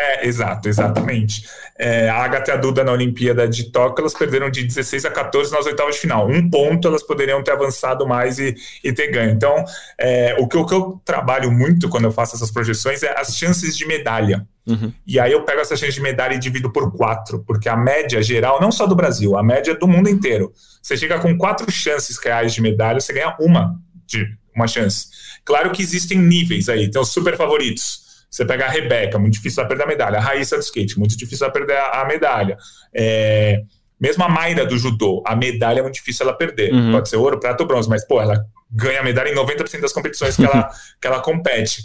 É, exato, exatamente. É, a Agatha e a Duda na Olimpíada de Tóquio, elas perderam de 16 a 14 nas oitavas de final. Um ponto elas poderiam ter avançado mais e, e ter ganho. Então, é, o, que, o que eu trabalho muito quando eu faço essas projeções é as chances de medalha. Uhum. E aí eu pego essa chance de medalha e divido por quatro, porque a média geral, não só do Brasil, a média do mundo inteiro. Você chega com quatro chances reais de medalha, você ganha uma de uma chance. Claro que existem níveis aí, tem os super favoritos você pega a Rebeca, muito difícil ela perder a medalha. A Raíssa do skate, muito difícil ela perder a, a medalha. É, mesmo a Mayra do judô, a medalha é muito difícil ela perder. Uhum. Pode ser ouro, prata ou bronze, mas, pô, ela ganha a medalha em 90% das competições que ela, que ela compete.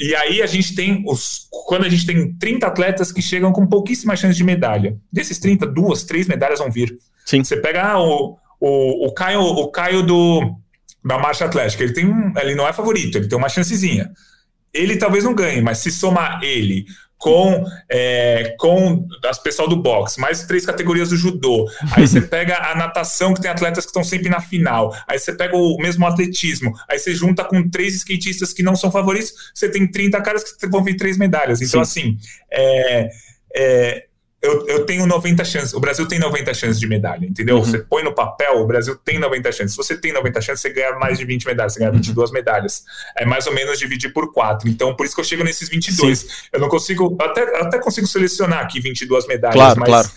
E aí a gente tem os. Quando a gente tem 30 atletas que chegam com pouquíssima chance de medalha. Desses 30, duas, três medalhas vão vir. Sim. Você pega ah, o, o, o Caio, o Caio do, da marcha atlética, ele tem um, ele não é favorito, ele tem uma chancezinha ele talvez não ganhe, mas se somar ele com, é, com as pessoal do boxe, mais três categorias do judô. Aí você pega a natação, que tem atletas que estão sempre na final. Aí você pega o mesmo atletismo. Aí você junta com três skatistas que não são favoritos, você tem 30 caras que vão vir três medalhas. Então, Sim. assim, é, é, eu, eu tenho 90 chances. O Brasil tem 90 chances de medalha, entendeu? Uhum. Você põe no papel, o Brasil tem 90 chances. Se você tem 90 chances, você ganha mais de 20 medalhas, você ganha 22 uhum. medalhas. É mais ou menos dividir por 4. Então, por isso que eu chego nesses 22. Sim. Eu não consigo, até, até consigo selecionar aqui 22 medalhas, claro, mas claro.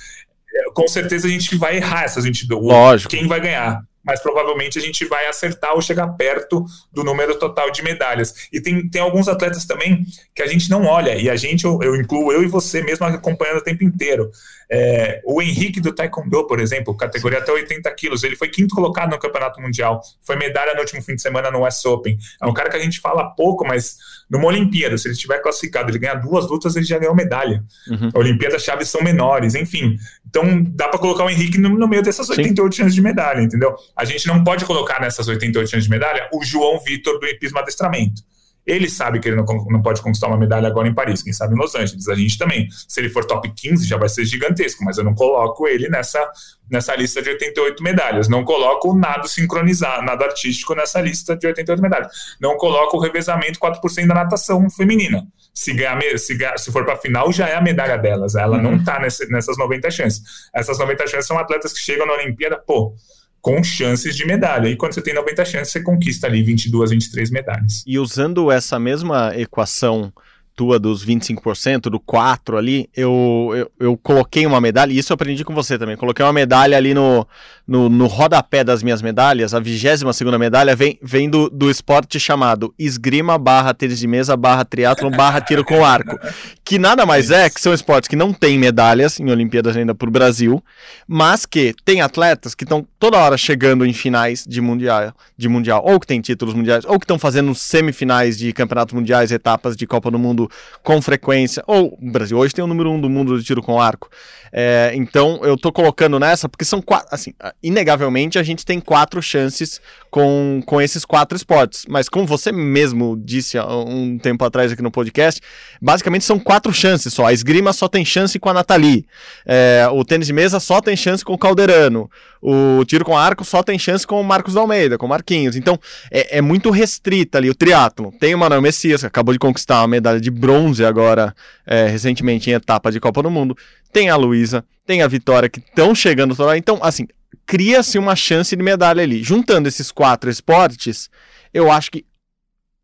É, com certeza a gente vai errar essas 22. Lógico. Quem vai ganhar? Mas provavelmente a gente vai acertar ou chegar perto do número total de medalhas. E tem, tem alguns atletas também que a gente não olha, e a gente, eu, eu incluo eu e você mesmo acompanhando o tempo inteiro. É, o Henrique do Taekwondo, por exemplo, categoria até 80 quilos, ele foi quinto colocado no Campeonato Mundial, foi medalha no último fim de semana no West Open. É um cara que a gente fala pouco, mas numa Olimpíada, se ele estiver classificado, ele ganhar duas lutas, ele já ganhou medalha. Uhum. A Olimpíada chaves são menores, enfim. Então dá para colocar o Henrique no, no meio dessas 88 chances de medalha, entendeu? A gente não pode colocar nessas 88 chances de medalha o João Vitor do hipismo adestramento. Ele sabe que ele não, não pode conquistar uma medalha agora em Paris, quem sabe em Los Angeles. A gente também. Se ele for top 15, já vai ser gigantesco, mas eu não coloco ele nessa, nessa lista de 88 medalhas. Não coloco o nado sincronizado, nado artístico nessa lista de 88 medalhas. Não coloco o revezamento 4% da natação feminina. Se, ganhar, se, ganhar, se for para a final, já é a medalha delas. Ela uhum. não está nessas 90 chances. Essas 90 chances são atletas que chegam na Olimpíada, pô com chances de medalha. E quando você tem 90 chances, você conquista ali 22, 23 medalhas. E usando essa mesma equação tua dos 25%, do 4 ali, eu, eu, eu, coloquei uma medalha, e isso eu aprendi com você também. Coloquei uma medalha ali no, no, no rodapé das minhas medalhas. A 22 segunda medalha vem, vem do, do esporte chamado esgrima barra tênis de mesa barra triatlon barra tiro com arco. Que nada mais é que são esportes que não têm medalhas em Olimpíadas ainda por Brasil, mas que tem atletas que estão toda hora chegando em finais de mundial, de mundial, ou que tem títulos mundiais, ou que estão fazendo semifinais de campeonatos mundiais, etapas de Copa do Mundo com frequência. Ou o Brasil hoje tem o número um do mundo de tiro com arco. É, então eu tô colocando nessa porque são quatro. Assim, inegavelmente a gente tem quatro chances com, com esses quatro esportes. Mas como você mesmo disse há um tempo atrás aqui no podcast, basicamente são quatro chances só. A esgrima só tem chance com a Nathalie. É, o tênis de mesa só tem chance com o Calderano. O tiro com arco só tem chance com o Marcos Almeida, com o Marquinhos. Então é, é muito restrita ali o triatlo. Tem o Manuel Messias, que acabou de conquistar uma medalha de bronze agora, é, recentemente em etapa de Copa do Mundo. Tem a Luísa, tem a Vitória, que estão chegando Então, assim, cria-se uma chance de medalha ali. Juntando esses quatro esportes, eu acho que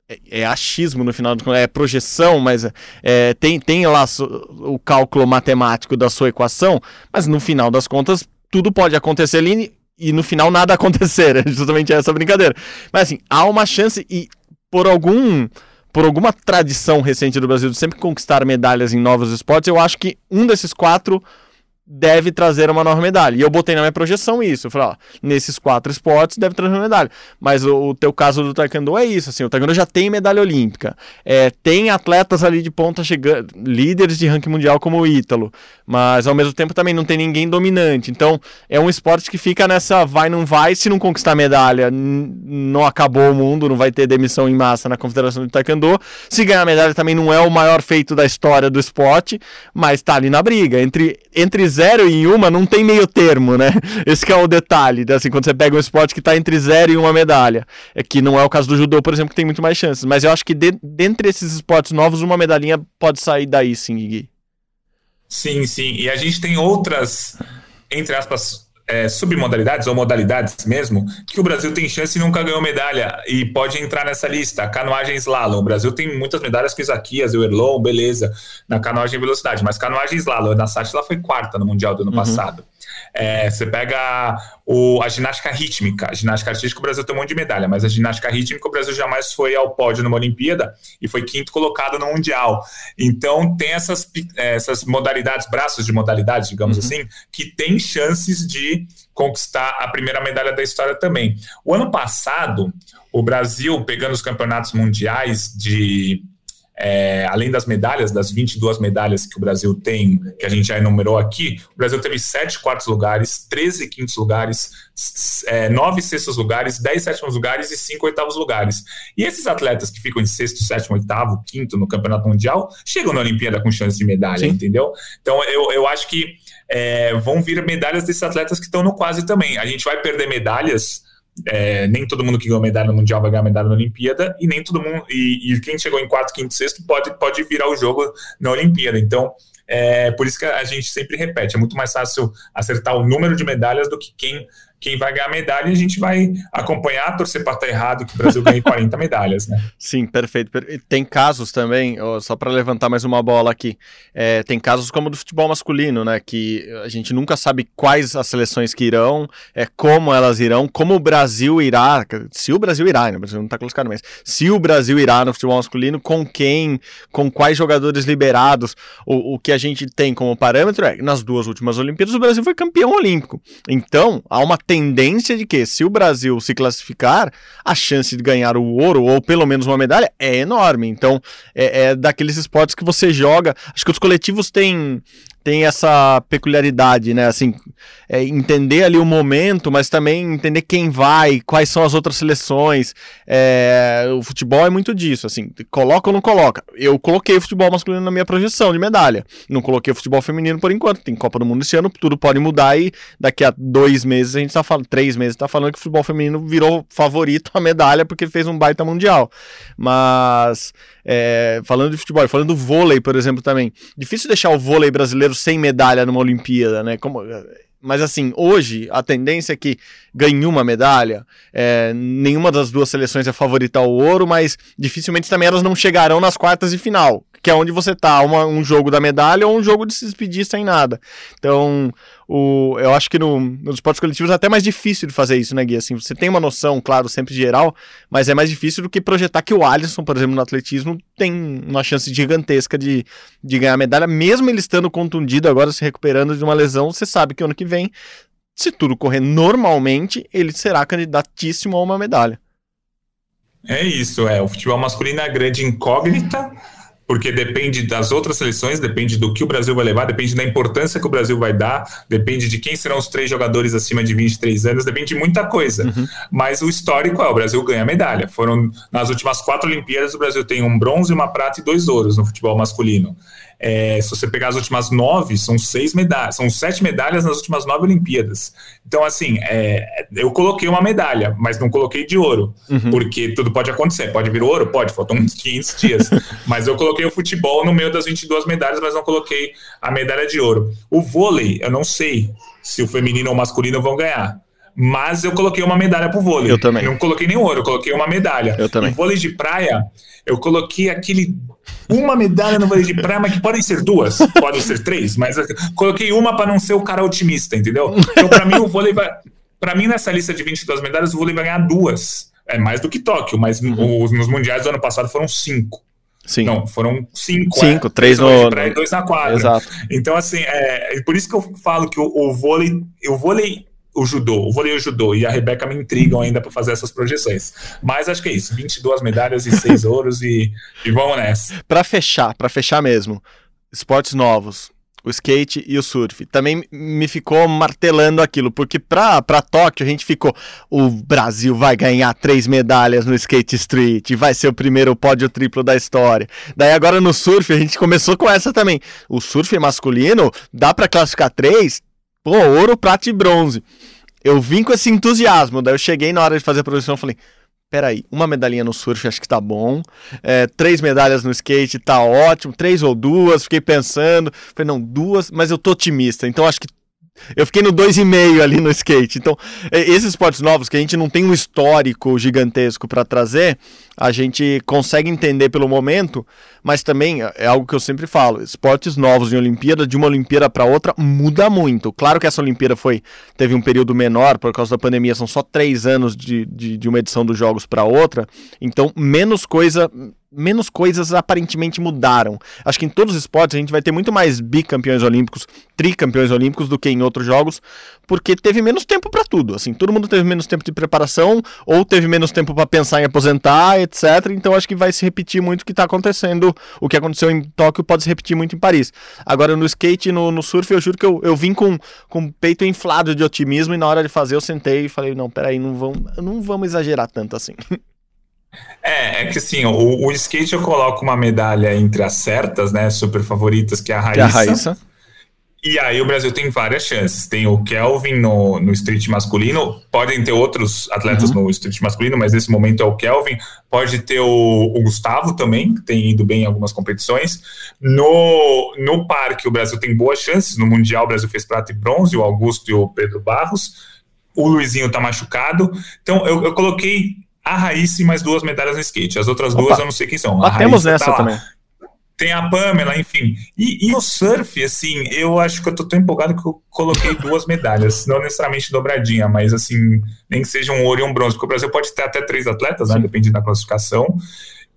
é, é achismo no final, é projeção, mas é, tem, tem lá o cálculo matemático da sua equação, mas no final das contas, tudo pode acontecer ali e no final nada acontecer. É justamente essa brincadeira. Mas assim, há uma chance e por algum por alguma tradição recente do Brasil de sempre conquistar medalhas em novos esportes, eu acho que um desses quatro deve trazer uma nova medalha. E eu botei na minha projeção isso. Eu falei, ó, nesses quatro esportes deve trazer uma medalha. Mas o, o teu caso do Taekwondo é isso, assim, o Taekwondo já tem medalha olímpica. É, tem atletas ali de ponta chegando, líderes de ranking mundial como o Ítalo, mas ao mesmo tempo também não tem ninguém dominante. Então, é um esporte que fica nessa vai não vai, se não conquistar medalha, não acabou o mundo, não vai ter demissão em massa na Confederação de Taekwondo. Se ganhar medalha também não é o maior feito da história do esporte, mas tá ali na briga entre entre zero e uma não tem meio termo, né? Esse é o detalhe, né? assim, quando você pega um esporte que está entre zero e uma medalha. É que não é o caso do judô, por exemplo, que tem muito mais chances. Mas eu acho que de, dentre esses esportes novos, uma medalhinha pode sair daí, sim, Gui. Sim, sim. E a gente tem outras, entre aspas, é, submodalidades ou modalidades mesmo, que o Brasil tem chance e nunca ganhou medalha e pode entrar nessa lista. Canoagem slalom. O Brasil tem muitas medalhas com Isaquias, o Erlon, beleza, na canoagem velocidade, mas canoagem slalom, na Sati ela foi quarta no Mundial do ano uhum. passado. É, você pega o, a ginástica rítmica. A ginástica artística, o Brasil tem um monte de medalha, mas a ginástica rítmica, o Brasil jamais foi ao pódio numa Olimpíada e foi quinto colocado no Mundial. Então, tem essas, essas modalidades, braços de modalidades, digamos uhum. assim, que tem chances de conquistar a primeira medalha da história também. O ano passado, o Brasil, pegando os campeonatos mundiais de é, além das medalhas, das 22 medalhas que o Brasil tem, que a gente já enumerou aqui, o Brasil teve 7 quartos lugares, 13 quintos lugares, é, 9 sextos lugares, 10 sétimos lugares e 5 oitavos lugares. E esses atletas que ficam em sexto, sétimo, oitavo, quinto no Campeonato Mundial, chegam na Olimpíada com chance de medalha, Sim. entendeu? Então eu, eu acho que é, vão vir medalhas desses atletas que estão no quase também. A gente vai perder medalhas é, nem todo mundo que ganhou medalha no Mundial vai ganhar medalha na Olimpíada, e nem todo mundo. E, e, quem chegou em quarto, quinto, sexto pode, pode virar o jogo na Olimpíada. Então, é por isso que a gente sempre repete: é muito mais fácil acertar o número de medalhas do que quem quem vai ganhar medalha, a gente vai acompanhar, torcer para estar tá errado, que o Brasil ganhe 40 medalhas, né? Sim, perfeito. Tem casos também, só para levantar mais uma bola aqui, é, tem casos como do futebol masculino, né, que a gente nunca sabe quais as seleções que irão, é, como elas irão, como o Brasil irá, se o Brasil irá, né, o Brasil não está classificado, mas se o Brasil irá no futebol masculino, com quem, com quais jogadores liberados, o, o que a gente tem como parâmetro é, nas duas últimas Olimpíadas, o Brasil foi campeão olímpico. Então, há uma tendência de que, se o Brasil se classificar, a chance de ganhar o ouro, ou pelo menos uma medalha, é enorme. Então, é, é daqueles esportes que você joga. Acho que os coletivos têm tem essa peculiaridade, né? Assim, é entender ali o momento, mas também entender quem vai, quais são as outras seleções. É, o futebol é muito disso, assim, coloca ou não coloca. Eu coloquei o futebol masculino na minha projeção de medalha. Não coloquei o futebol feminino por enquanto. Tem Copa do Mundo esse ano, tudo pode mudar e daqui a dois meses a gente tá falando, três meses, tá falando que o futebol feminino virou favorito a medalha porque fez um baita mundial. Mas é, falando de futebol, falando do vôlei, por exemplo, também. Difícil deixar o vôlei brasileiro sem medalha numa Olimpíada, né? Como, mas assim, hoje a tendência é que ganhe uma medalha. É, nenhuma das duas seleções é favorita ao ouro, mas dificilmente também elas não chegarão nas quartas de final, que é onde você tá, uma, um jogo da medalha ou um jogo de se despedir sem nada. Então, o, eu acho que no, nos esportes coletivos é até mais difícil de fazer isso, né, Gui? Assim, você tem uma noção, claro, sempre geral, mas é mais difícil do que projetar que o Alisson, por exemplo, no atletismo, tem uma chance gigantesca de, de ganhar medalha, mesmo ele estando contundido agora, se recuperando de uma lesão, você sabe que ano que vem, se tudo correr normalmente, ele será candidatíssimo a uma medalha. É isso, é. O futebol masculino é a grande incógnita porque depende das outras seleções, depende do que o Brasil vai levar, depende da importância que o Brasil vai dar, depende de quem serão os três jogadores acima de 23 anos, depende de muita coisa. Uhum. Mas o histórico é: o Brasil ganha medalha. Foram nas últimas quatro Olimpíadas, o Brasil tem um bronze, uma prata e dois ouros no futebol masculino. É, se você pegar as últimas nove, são seis medalhas, são sete medalhas nas últimas nove Olimpíadas. Então, assim, é, eu coloquei uma medalha, mas não coloquei de ouro, uhum. porque tudo pode acontecer. Pode vir ouro? Pode, faltam uns 500 dias. mas eu coloquei o futebol no meio das 22 medalhas, mas não coloquei a medalha de ouro. O vôlei, eu não sei se o feminino ou o masculino vão ganhar mas eu coloquei uma medalha pro vôlei. Eu também. Não coloquei nem ouro, eu coloquei uma medalha. Eu também. E vôlei de praia, eu coloquei aquele uma medalha no vôlei de praia, mas que podem ser duas, podem ser três, mas coloquei uma para não ser o cara otimista, entendeu? Então para mim o vôlei vai para mim nessa lista de 22 medalhas o vôlei vai ganhar duas. É mais do que Tóquio, mas uhum. os, nos mundiais do ano passado foram cinco. Sim. Não, foram cinco. Cinco, é, três no. Praia, dois na quadra. Exato. Então, assim, é, por isso que eu falo que o, o vôlei, o vôlei o judô, o vôlei e o judô e a Rebeca me intrigam ainda para fazer essas projeções. Mas acho que é isso, 22 medalhas e 6 ouros e, e vamos nessa. Para fechar, para fechar mesmo, esportes novos, o skate e o surf. Também me ficou martelando aquilo, porque para Tóquio a gente ficou, o Brasil vai ganhar três medalhas no skate street, vai ser o primeiro pódio triplo da história. Daí agora no surf a gente começou com essa também. O surf masculino dá para classificar três, Pô, ouro, prata e bronze. Eu vim com esse entusiasmo, daí eu cheguei na hora de fazer a produção e falei, peraí, uma medalhinha no surf acho que tá bom, é, três medalhas no skate tá ótimo, três ou duas, fiquei pensando, falei, não, duas, mas eu tô otimista, então acho que eu fiquei no 2,5 ali no skate. Então, é, esses esportes novos que a gente não tem um histórico gigantesco para trazer, a gente consegue entender pelo momento, mas também é, é algo que eu sempre falo: esportes novos em Olimpíada, de uma Olimpíada para outra, muda muito. Claro que essa Olimpíada foi teve um período menor por causa da pandemia, são só três anos de, de, de uma edição dos Jogos para outra, então menos coisa menos coisas aparentemente mudaram. Acho que em todos os esportes a gente vai ter muito mais bicampeões olímpicos, tricampeões olímpicos do que em outros jogos, porque teve menos tempo para tudo. Assim, todo mundo teve menos tempo de preparação ou teve menos tempo para pensar em aposentar, etc. Então acho que vai se repetir muito o que está acontecendo. O que aconteceu em Tóquio pode se repetir muito em Paris. Agora no skate, no, no surf, eu juro que eu, eu vim com, com o peito inflado de otimismo e na hora de fazer eu sentei e falei, não, peraí, não vamos, não vamos exagerar tanto assim. É, é que assim, o, o, skate eu coloco uma medalha entre as certas, né? Super favoritas, que é a Raíssa. Que é a Raíssa. E aí o Brasil tem várias chances. Tem o Kelvin no, no street masculino, podem ter outros atletas uhum. no street masculino, mas nesse momento é o Kelvin. Pode ter o, o, Gustavo também, que tem ido bem em algumas competições. No, no parque, o Brasil tem boas chances. No Mundial, o Brasil fez prata e bronze, o Augusto e o Pedro Barros. O Luizinho tá machucado. Então, eu, eu coloquei a Raíssa e mais duas medalhas no skate. As outras Opa. duas eu não sei quem são. A Batemos nessa tá também. Tem a Pamela, enfim. E, e, o surf, assim, eu acho que eu tô tão empolgado que eu coloquei duas medalhas. Não necessariamente dobradinha, mas assim, nem que seja um ouro e um bronze, porque o Brasil pode ter até três atletas, né? Depende da classificação.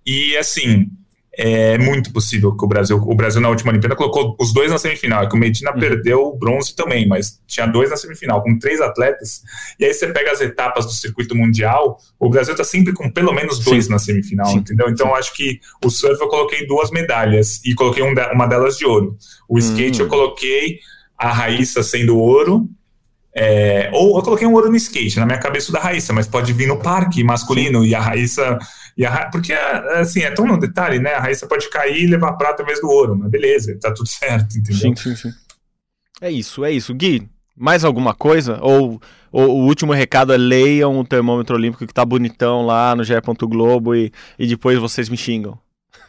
E assim, é muito possível que o Brasil, o Brasil na última Olimpíada colocou os dois na semifinal, é que o Medina uhum. perdeu o bronze também, mas tinha dois na semifinal, com três atletas, e aí você pega as etapas do circuito mundial, o Brasil tá sempre com pelo menos dois Sim. na semifinal, Sim. entendeu? Então Sim. acho que o surf eu coloquei duas medalhas, e coloquei um uma delas de ouro. O skate eu hum. coloquei a Raíssa sendo ouro, é, ou eu coloquei um ouro no skate, na minha cabeça da Raíssa, mas pode vir no parque masculino, e a Raíssa e a, porque, assim, é tão no detalhe, né? A Raíssa pode cair e levar a prata ao invés do ouro, mas beleza, tá tudo certo, entendeu? Sim, sim, sim. É isso, é isso. Gui, mais alguma coisa? Ou, ou o último recado é leiam o termômetro olímpico que tá bonitão lá no. Globo e, e depois vocês me xingam?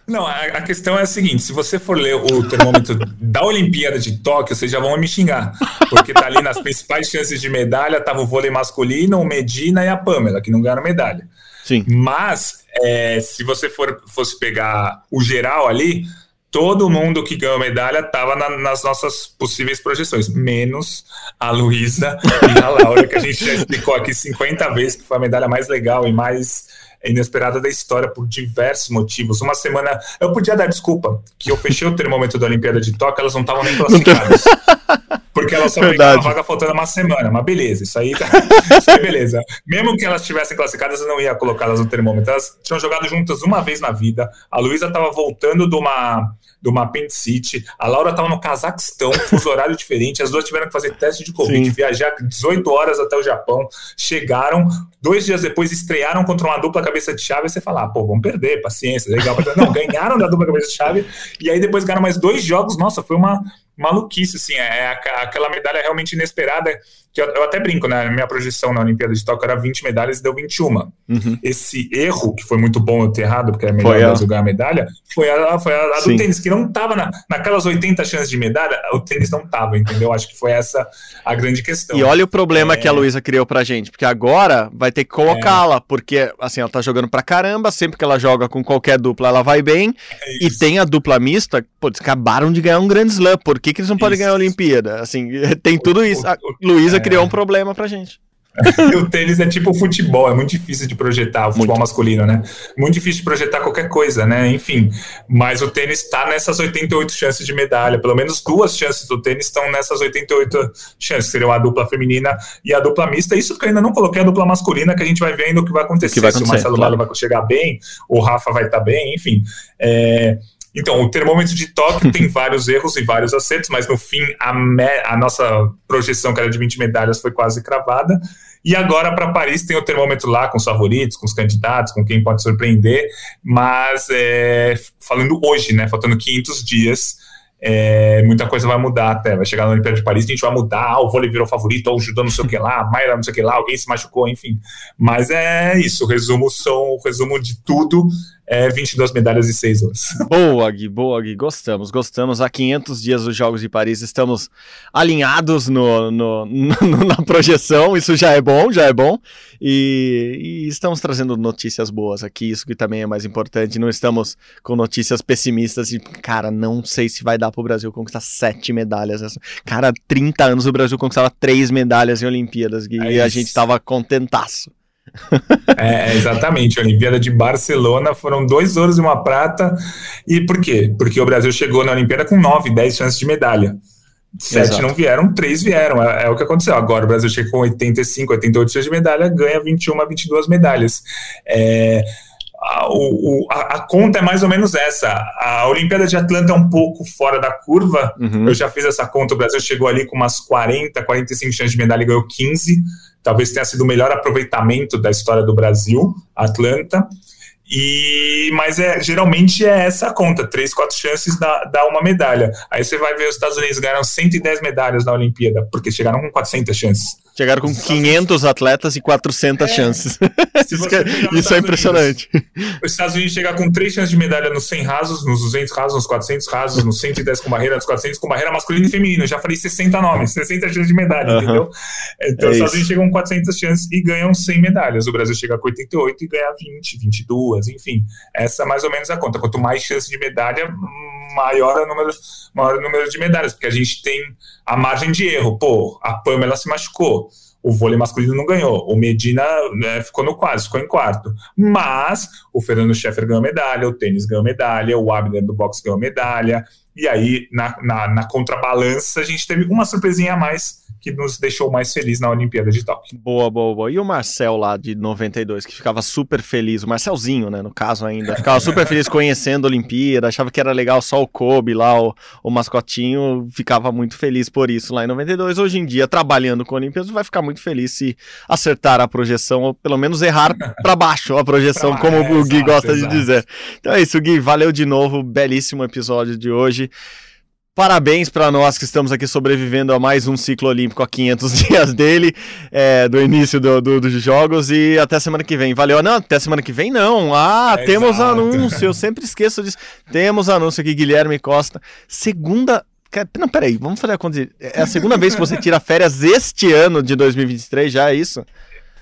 Não, a, a, questão é a seguinte: se você for ler o termômetro da Olimpíada de Tóquio, vocês já vão me xingar. Porque tá ali nas principais chances de medalha, tava o vôlei masculino, o Medina e a Pamela, que não ganharam medalha. Sim. Mas, é, se você for, fosse pegar o geral ali, todo mundo que ganhou medalha estava na, nas nossas possíveis projeções, menos a Luísa e a Laura, que a gente já explicou aqui 50 vezes que foi a medalha mais legal e mais inesperada da história por diversos motivos. Uma semana. Eu podia dar desculpa que eu fechei o termômetro da Olimpíada de Tóquio, elas não estavam nem classificadas. Porque elas só pegaram a vaga faltando uma semana. Mas beleza, isso aí, tá, isso aí beleza. Mesmo que elas estivessem classificadas, eu não ia colocá-las no termômetro. Elas tinham jogado juntas uma vez na vida. A Luísa estava voltando de uma de uma apendicite. A Laura estava no Cazaquistão, fuso horário diferente. As duas tiveram que fazer teste de Covid, Sim. viajar 18 horas até o Japão. Chegaram, dois dias depois estrearam contra uma dupla cabeça de chave. E você fala, ah, pô, vamos perder, paciência, legal. Não, ganharam da dupla cabeça de chave. E aí depois ganharam mais dois jogos. Nossa, foi uma maluquice, assim, é, é aquela medalha realmente inesperada, que eu, eu, até brinco, né, minha projeção na Olimpíada de Tóquio era 20 medalhas e deu 21. Uhum. Esse erro, que foi muito bom eu ter errado, porque é melhor Brasil ganhar a medalha, foi a, foi a, a do tênis, que não tava na, naquelas 80 chances de medalha, o tênis não tava, entendeu? Acho que foi essa a grande questão. E olha o problema é... que a Luísa criou pra gente, porque agora vai ter que colocá-la, é... porque, assim, ela tá jogando pra caramba, sempre que ela joga com qualquer dupla, ela vai bem, é e tem a dupla mista, pô, eles acabaram de ganhar um grande slam, por que, que eles não podem ganhar a Olimpíada? Assim, tem tudo isso. A Luísa é. Criou um problema pra gente. o tênis é tipo o futebol, é muito difícil de projetar, o futebol muito. masculino, né? Muito difícil de projetar qualquer coisa, né? Enfim, mas o tênis está nessas 88 chances de medalha, pelo menos duas chances do tênis estão nessas 88 chances, que seriam a dupla feminina e a dupla mista. Isso que eu ainda não coloquei a dupla masculina, que a gente vai vendo o que vai acontecer. Que vai acontecer Se o Marcelo claro. vai chegar bem, o Rafa vai estar tá bem, enfim. É, então, o termômetro de Tóquio tem vários erros e vários acertos, mas no fim a, a nossa projeção, que era de 20 medalhas, foi quase cravada. E agora para Paris tem o termômetro lá com os favoritos, com os candidatos, com quem pode surpreender, mas é, falando hoje, né, faltando 500 dias, é, muita coisa vai mudar até. Vai chegar na Olimpíada de Paris, a gente vai mudar, ah, o vôlei virou favorito, ou o judô não sei o que lá, a Mayra não sei o que lá, alguém se machucou, enfim. Mas é isso, o resumo são o resumo de tudo é 22 medalhas e 6 ouros. Boa, Gui, boa, Gui. Gostamos, gostamos. Há 500 dias dos Jogos de Paris, estamos alinhados no, no, no na projeção, isso já é bom, já é bom. E, e, estamos trazendo notícias boas aqui, isso que também é mais importante. Não estamos com notícias pessimistas e, cara, não sei se vai dar para o Brasil conquistar sete medalhas. Cara, 30 anos o Brasil conquistava três medalhas em Olimpíadas, é e a gente estava contentaço. É, exatamente, a Olimpíada de Barcelona foram dois ouros e uma prata. E por quê? Porque o Brasil chegou na Olimpíada com nove, dez chances de medalha. Sete Exato. não vieram, três vieram. É, é, o que aconteceu. Agora o Brasil chega com 85, 88 chances de medalha, ganha 21, 22 medalhas. É, a, o, a, a, conta é mais ou menos essa. A Olimpíada de Atlanta é um pouco fora da curva. Uhum. Eu já fiz essa conta. O Brasil chegou ali com umas 40, 45 chances de medalha e ganhou 15 talvez tenha sido o melhor aproveitamento da história do Brasil, Atlanta. E, mas é, geralmente é essa a conta, três, quatro chances dá, dá uma medalha. Aí você vai ver os Estados Unidos ganharam 110 medalhas na Olimpíada, porque chegaram com 400 chances. Chegaram com 500 atletas e 400 é, chances. isso, é, isso é impressionante. Unidos, os Estados Unidos chegar com 3 chances de medalha nos 100 rasos, nos 200 rasos, nos 400 rasos, nos 110 com barreira, nos 400 com barreira masculina e feminina. Eu já falei 60 nomes, 60 chances de medalha, entendeu? Então é os Estados Unidos chegam com 400 chances e ganham 100 medalhas. O Brasil chega com 88 e ganha 20, 22, enfim. Essa é mais ou menos a conta. Quanto mais chance de medalha, maior é o número, maior é o número de medalhas, porque a gente tem a margem de erro. Pô, a Pamela se machucou. O vôlei masculino não ganhou. O Medina né, ficou no quase, ficou em quarto. Mas o Fernando Scheffer ganhou medalha, o tênis ganhou medalha, o Abner do boxe ganhou medalha. E aí, na, na, na contrabalança, a gente teve uma surpresinha a mais que nos deixou mais feliz na Olimpíada de Tóquio. Boa, boa, boa. E o Marcel lá de 92, que ficava super feliz, o Marcelzinho, né, no caso ainda, ficava super feliz conhecendo a Olimpíada, achava que era legal só o Kobe lá, o, o mascotinho, ficava muito feliz por isso lá em 92. Hoje em dia, trabalhando com a Olimpíada, vai ficar muito feliz se acertar a projeção, ou pelo menos errar para baixo a projeção, como é, o Gui exato, gosta exato. de dizer. Então é isso, Gui, valeu de novo, belíssimo episódio de hoje. Parabéns para nós que estamos aqui sobrevivendo a mais um ciclo olímpico a 500 dias dele, é, do início do, do, dos jogos e até semana que vem. Valeu? Não, até semana que vem não. Ah, é temos exato. anúncio, eu sempre esqueço disso. Temos anúncio aqui, Guilherme Costa. Segunda. Não, peraí, vamos fazer a conta. É a segunda vez que você tira férias este ano de 2023, já é isso?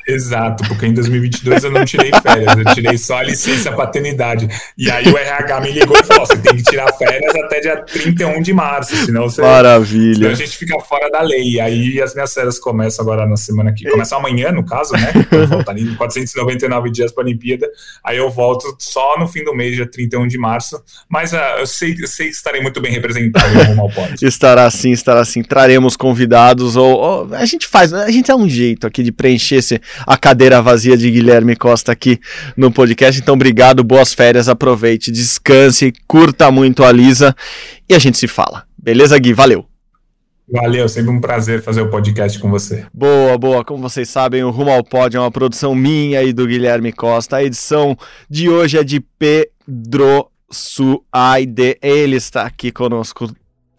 Exato, porque em 2022 eu não tirei férias, eu tirei só a licença paternidade. E aí o RH me ligou e falou: você tem que tirar férias até dia 31 de março, senão você. Maravilha. Senão a gente fica fora da lei. E aí as minhas férias começam agora na semana que. Começam amanhã, no caso, né? Faltando 499 dias para a Olimpíada. Aí eu volto só no fim do mês, dia 31 de março. Mas uh, eu, sei, eu sei que estarei muito bem representado no Mal Estará sim, estará sim. Traremos convidados, ou, ou, a gente faz, a gente dá um jeito aqui de preencher esse a cadeira vazia de Guilherme Costa aqui no podcast. Então, obrigado, boas férias, aproveite, descanse, curta muito a Lisa e a gente se fala. Beleza, Gui? Valeu. Valeu, sempre um prazer fazer o podcast com você. Boa, boa. Como vocês sabem, o Rumo ao Pod é uma produção minha e do Guilherme Costa. A edição de hoje é de Pedro Suaide. Ele está aqui conosco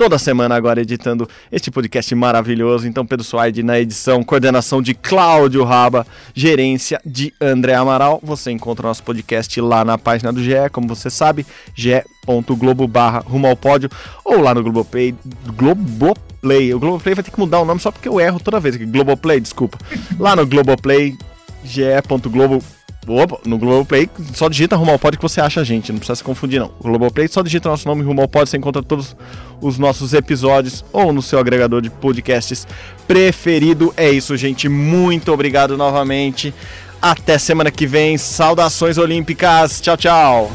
toda semana agora editando este podcast maravilhoso. Então, Pedro Suaide na edição, coordenação de Cláudio Raba, gerência de André Amaral. Você encontra o nosso podcast lá na página do GE, como você sabe, ge.globo barra rumo ao pódio, ou lá no Globoplay, Globoplay. O Globoplay vai ter que mudar o nome só porque eu erro toda vez. Globoplay, desculpa. Lá no Globoplay, ge.globo Opa, no Globoplay, só digita Rumo ao Pod que você acha a gente, não precisa se confundir não. O Globoplay, só digita nosso nome Rumo ao Pod, você encontra todos os nossos episódios ou no seu agregador de podcasts preferido. É isso, gente. Muito obrigado novamente. Até semana que vem. Saudações olímpicas. Tchau, tchau.